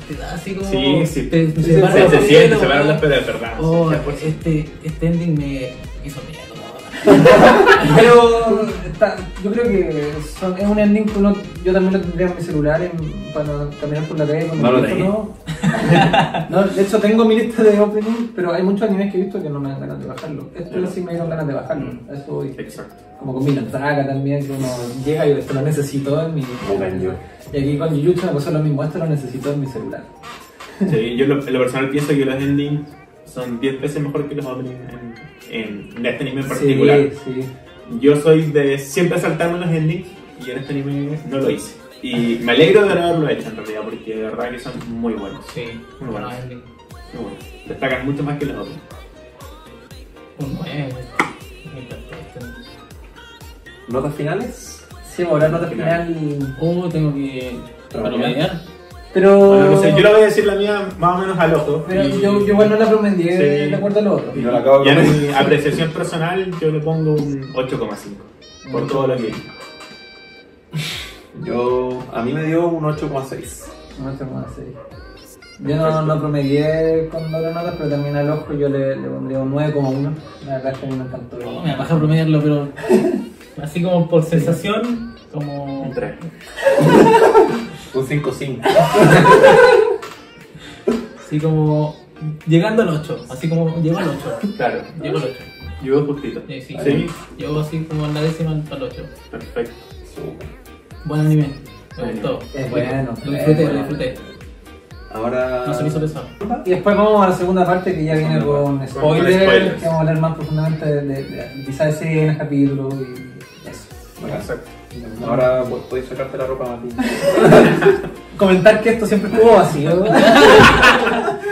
[SPEAKER 3] te da así como...
[SPEAKER 1] Sí, sí.
[SPEAKER 3] Te, se
[SPEAKER 1] Se, se siente, se van las pedas, de verdad.
[SPEAKER 3] Oh,
[SPEAKER 1] 100%.
[SPEAKER 3] este, este ending me hizo miedo.
[SPEAKER 2] Pero está- yo creo que son- es un ending que uno, yo también lo tendría en mi celular en- para caminar por la calle con
[SPEAKER 4] No lo
[SPEAKER 2] teléfono. No, de hecho tengo mi lista de opening, pero hay muchos animes que he visto que no me dan ganas de bajarlo. Esto sí me dieron ganas de bajarlo. A eso voy.
[SPEAKER 1] Exacto.
[SPEAKER 2] Como con Vinland Saga también, que uno llega y esto lo necesito en mi... Y aquí con Jujutsu me pasó lo mismo, esto lo necesito en mi celular.
[SPEAKER 1] Sí, yo lo- en lo personal pienso que los endings son 10 veces mejor que los openings en, en, en este anime en particular.
[SPEAKER 2] Sí, sí.
[SPEAKER 1] Yo soy de siempre saltarme los endings y en este anime no lo hice. Y me alegro de haberlo hecho en realidad porque de verdad que son muy buenos.
[SPEAKER 3] Sí,
[SPEAKER 1] Muy bueno.
[SPEAKER 3] bueno, ending.
[SPEAKER 1] Muy buenos. Destacan mucho más que los openings.
[SPEAKER 3] Un 9, me encantó este ending.
[SPEAKER 4] ¿Notas finales?
[SPEAKER 2] Sí, bueno, la nota final...
[SPEAKER 3] Oh, tengo que promediar.
[SPEAKER 2] Pero...
[SPEAKER 1] Bueno, no sé, yo le voy a decir la mía más o menos al ojo.
[SPEAKER 2] Pero
[SPEAKER 1] y-
[SPEAKER 2] yo, yo igual no la promedié
[SPEAKER 1] Sí.
[SPEAKER 2] de acuerdo a lo otro.
[SPEAKER 4] Yo la acabo
[SPEAKER 1] Ya en mi apreciación personal yo le pongo un 8,5 por todo lo que.
[SPEAKER 4] Yo, a mí me dio un 8,6.
[SPEAKER 2] No sé cómo hacer. Yo no, no promedié con doble notas, pero también al ojo yo le, le pondría un 9,1. La verdad es que a mí me encantó.
[SPEAKER 3] Oh, me baja a promediarlo, pero así como por sensación, como
[SPEAKER 1] Un 3.
[SPEAKER 4] Un 5,5.
[SPEAKER 3] así como llegando al 8, así como llegó al 8.
[SPEAKER 1] Claro,
[SPEAKER 3] Llegó al 8.
[SPEAKER 1] llegó justito.
[SPEAKER 3] Sí, sí,
[SPEAKER 1] Sí.
[SPEAKER 3] Llegó así como en la décima al 8.
[SPEAKER 1] Perfecto.
[SPEAKER 3] Buen anime. Me gustó.
[SPEAKER 2] Es bueno,
[SPEAKER 3] Lo disfruté, lo
[SPEAKER 2] bueno.
[SPEAKER 3] disfruté.
[SPEAKER 4] Ahora.
[SPEAKER 3] No se me hizo pesado.
[SPEAKER 2] Y después vamos a la segunda parte que ya viene con
[SPEAKER 1] Con
[SPEAKER 2] spoilers, que vamos a hablar más profundamente de, de, de quizás escenas, capítulos y eso.
[SPEAKER 4] Bacán.
[SPEAKER 1] Exacto.
[SPEAKER 4] Ahora podéis sacarte la ropa, Mati.
[SPEAKER 2] Comentar que esto siempre estuvo vacío.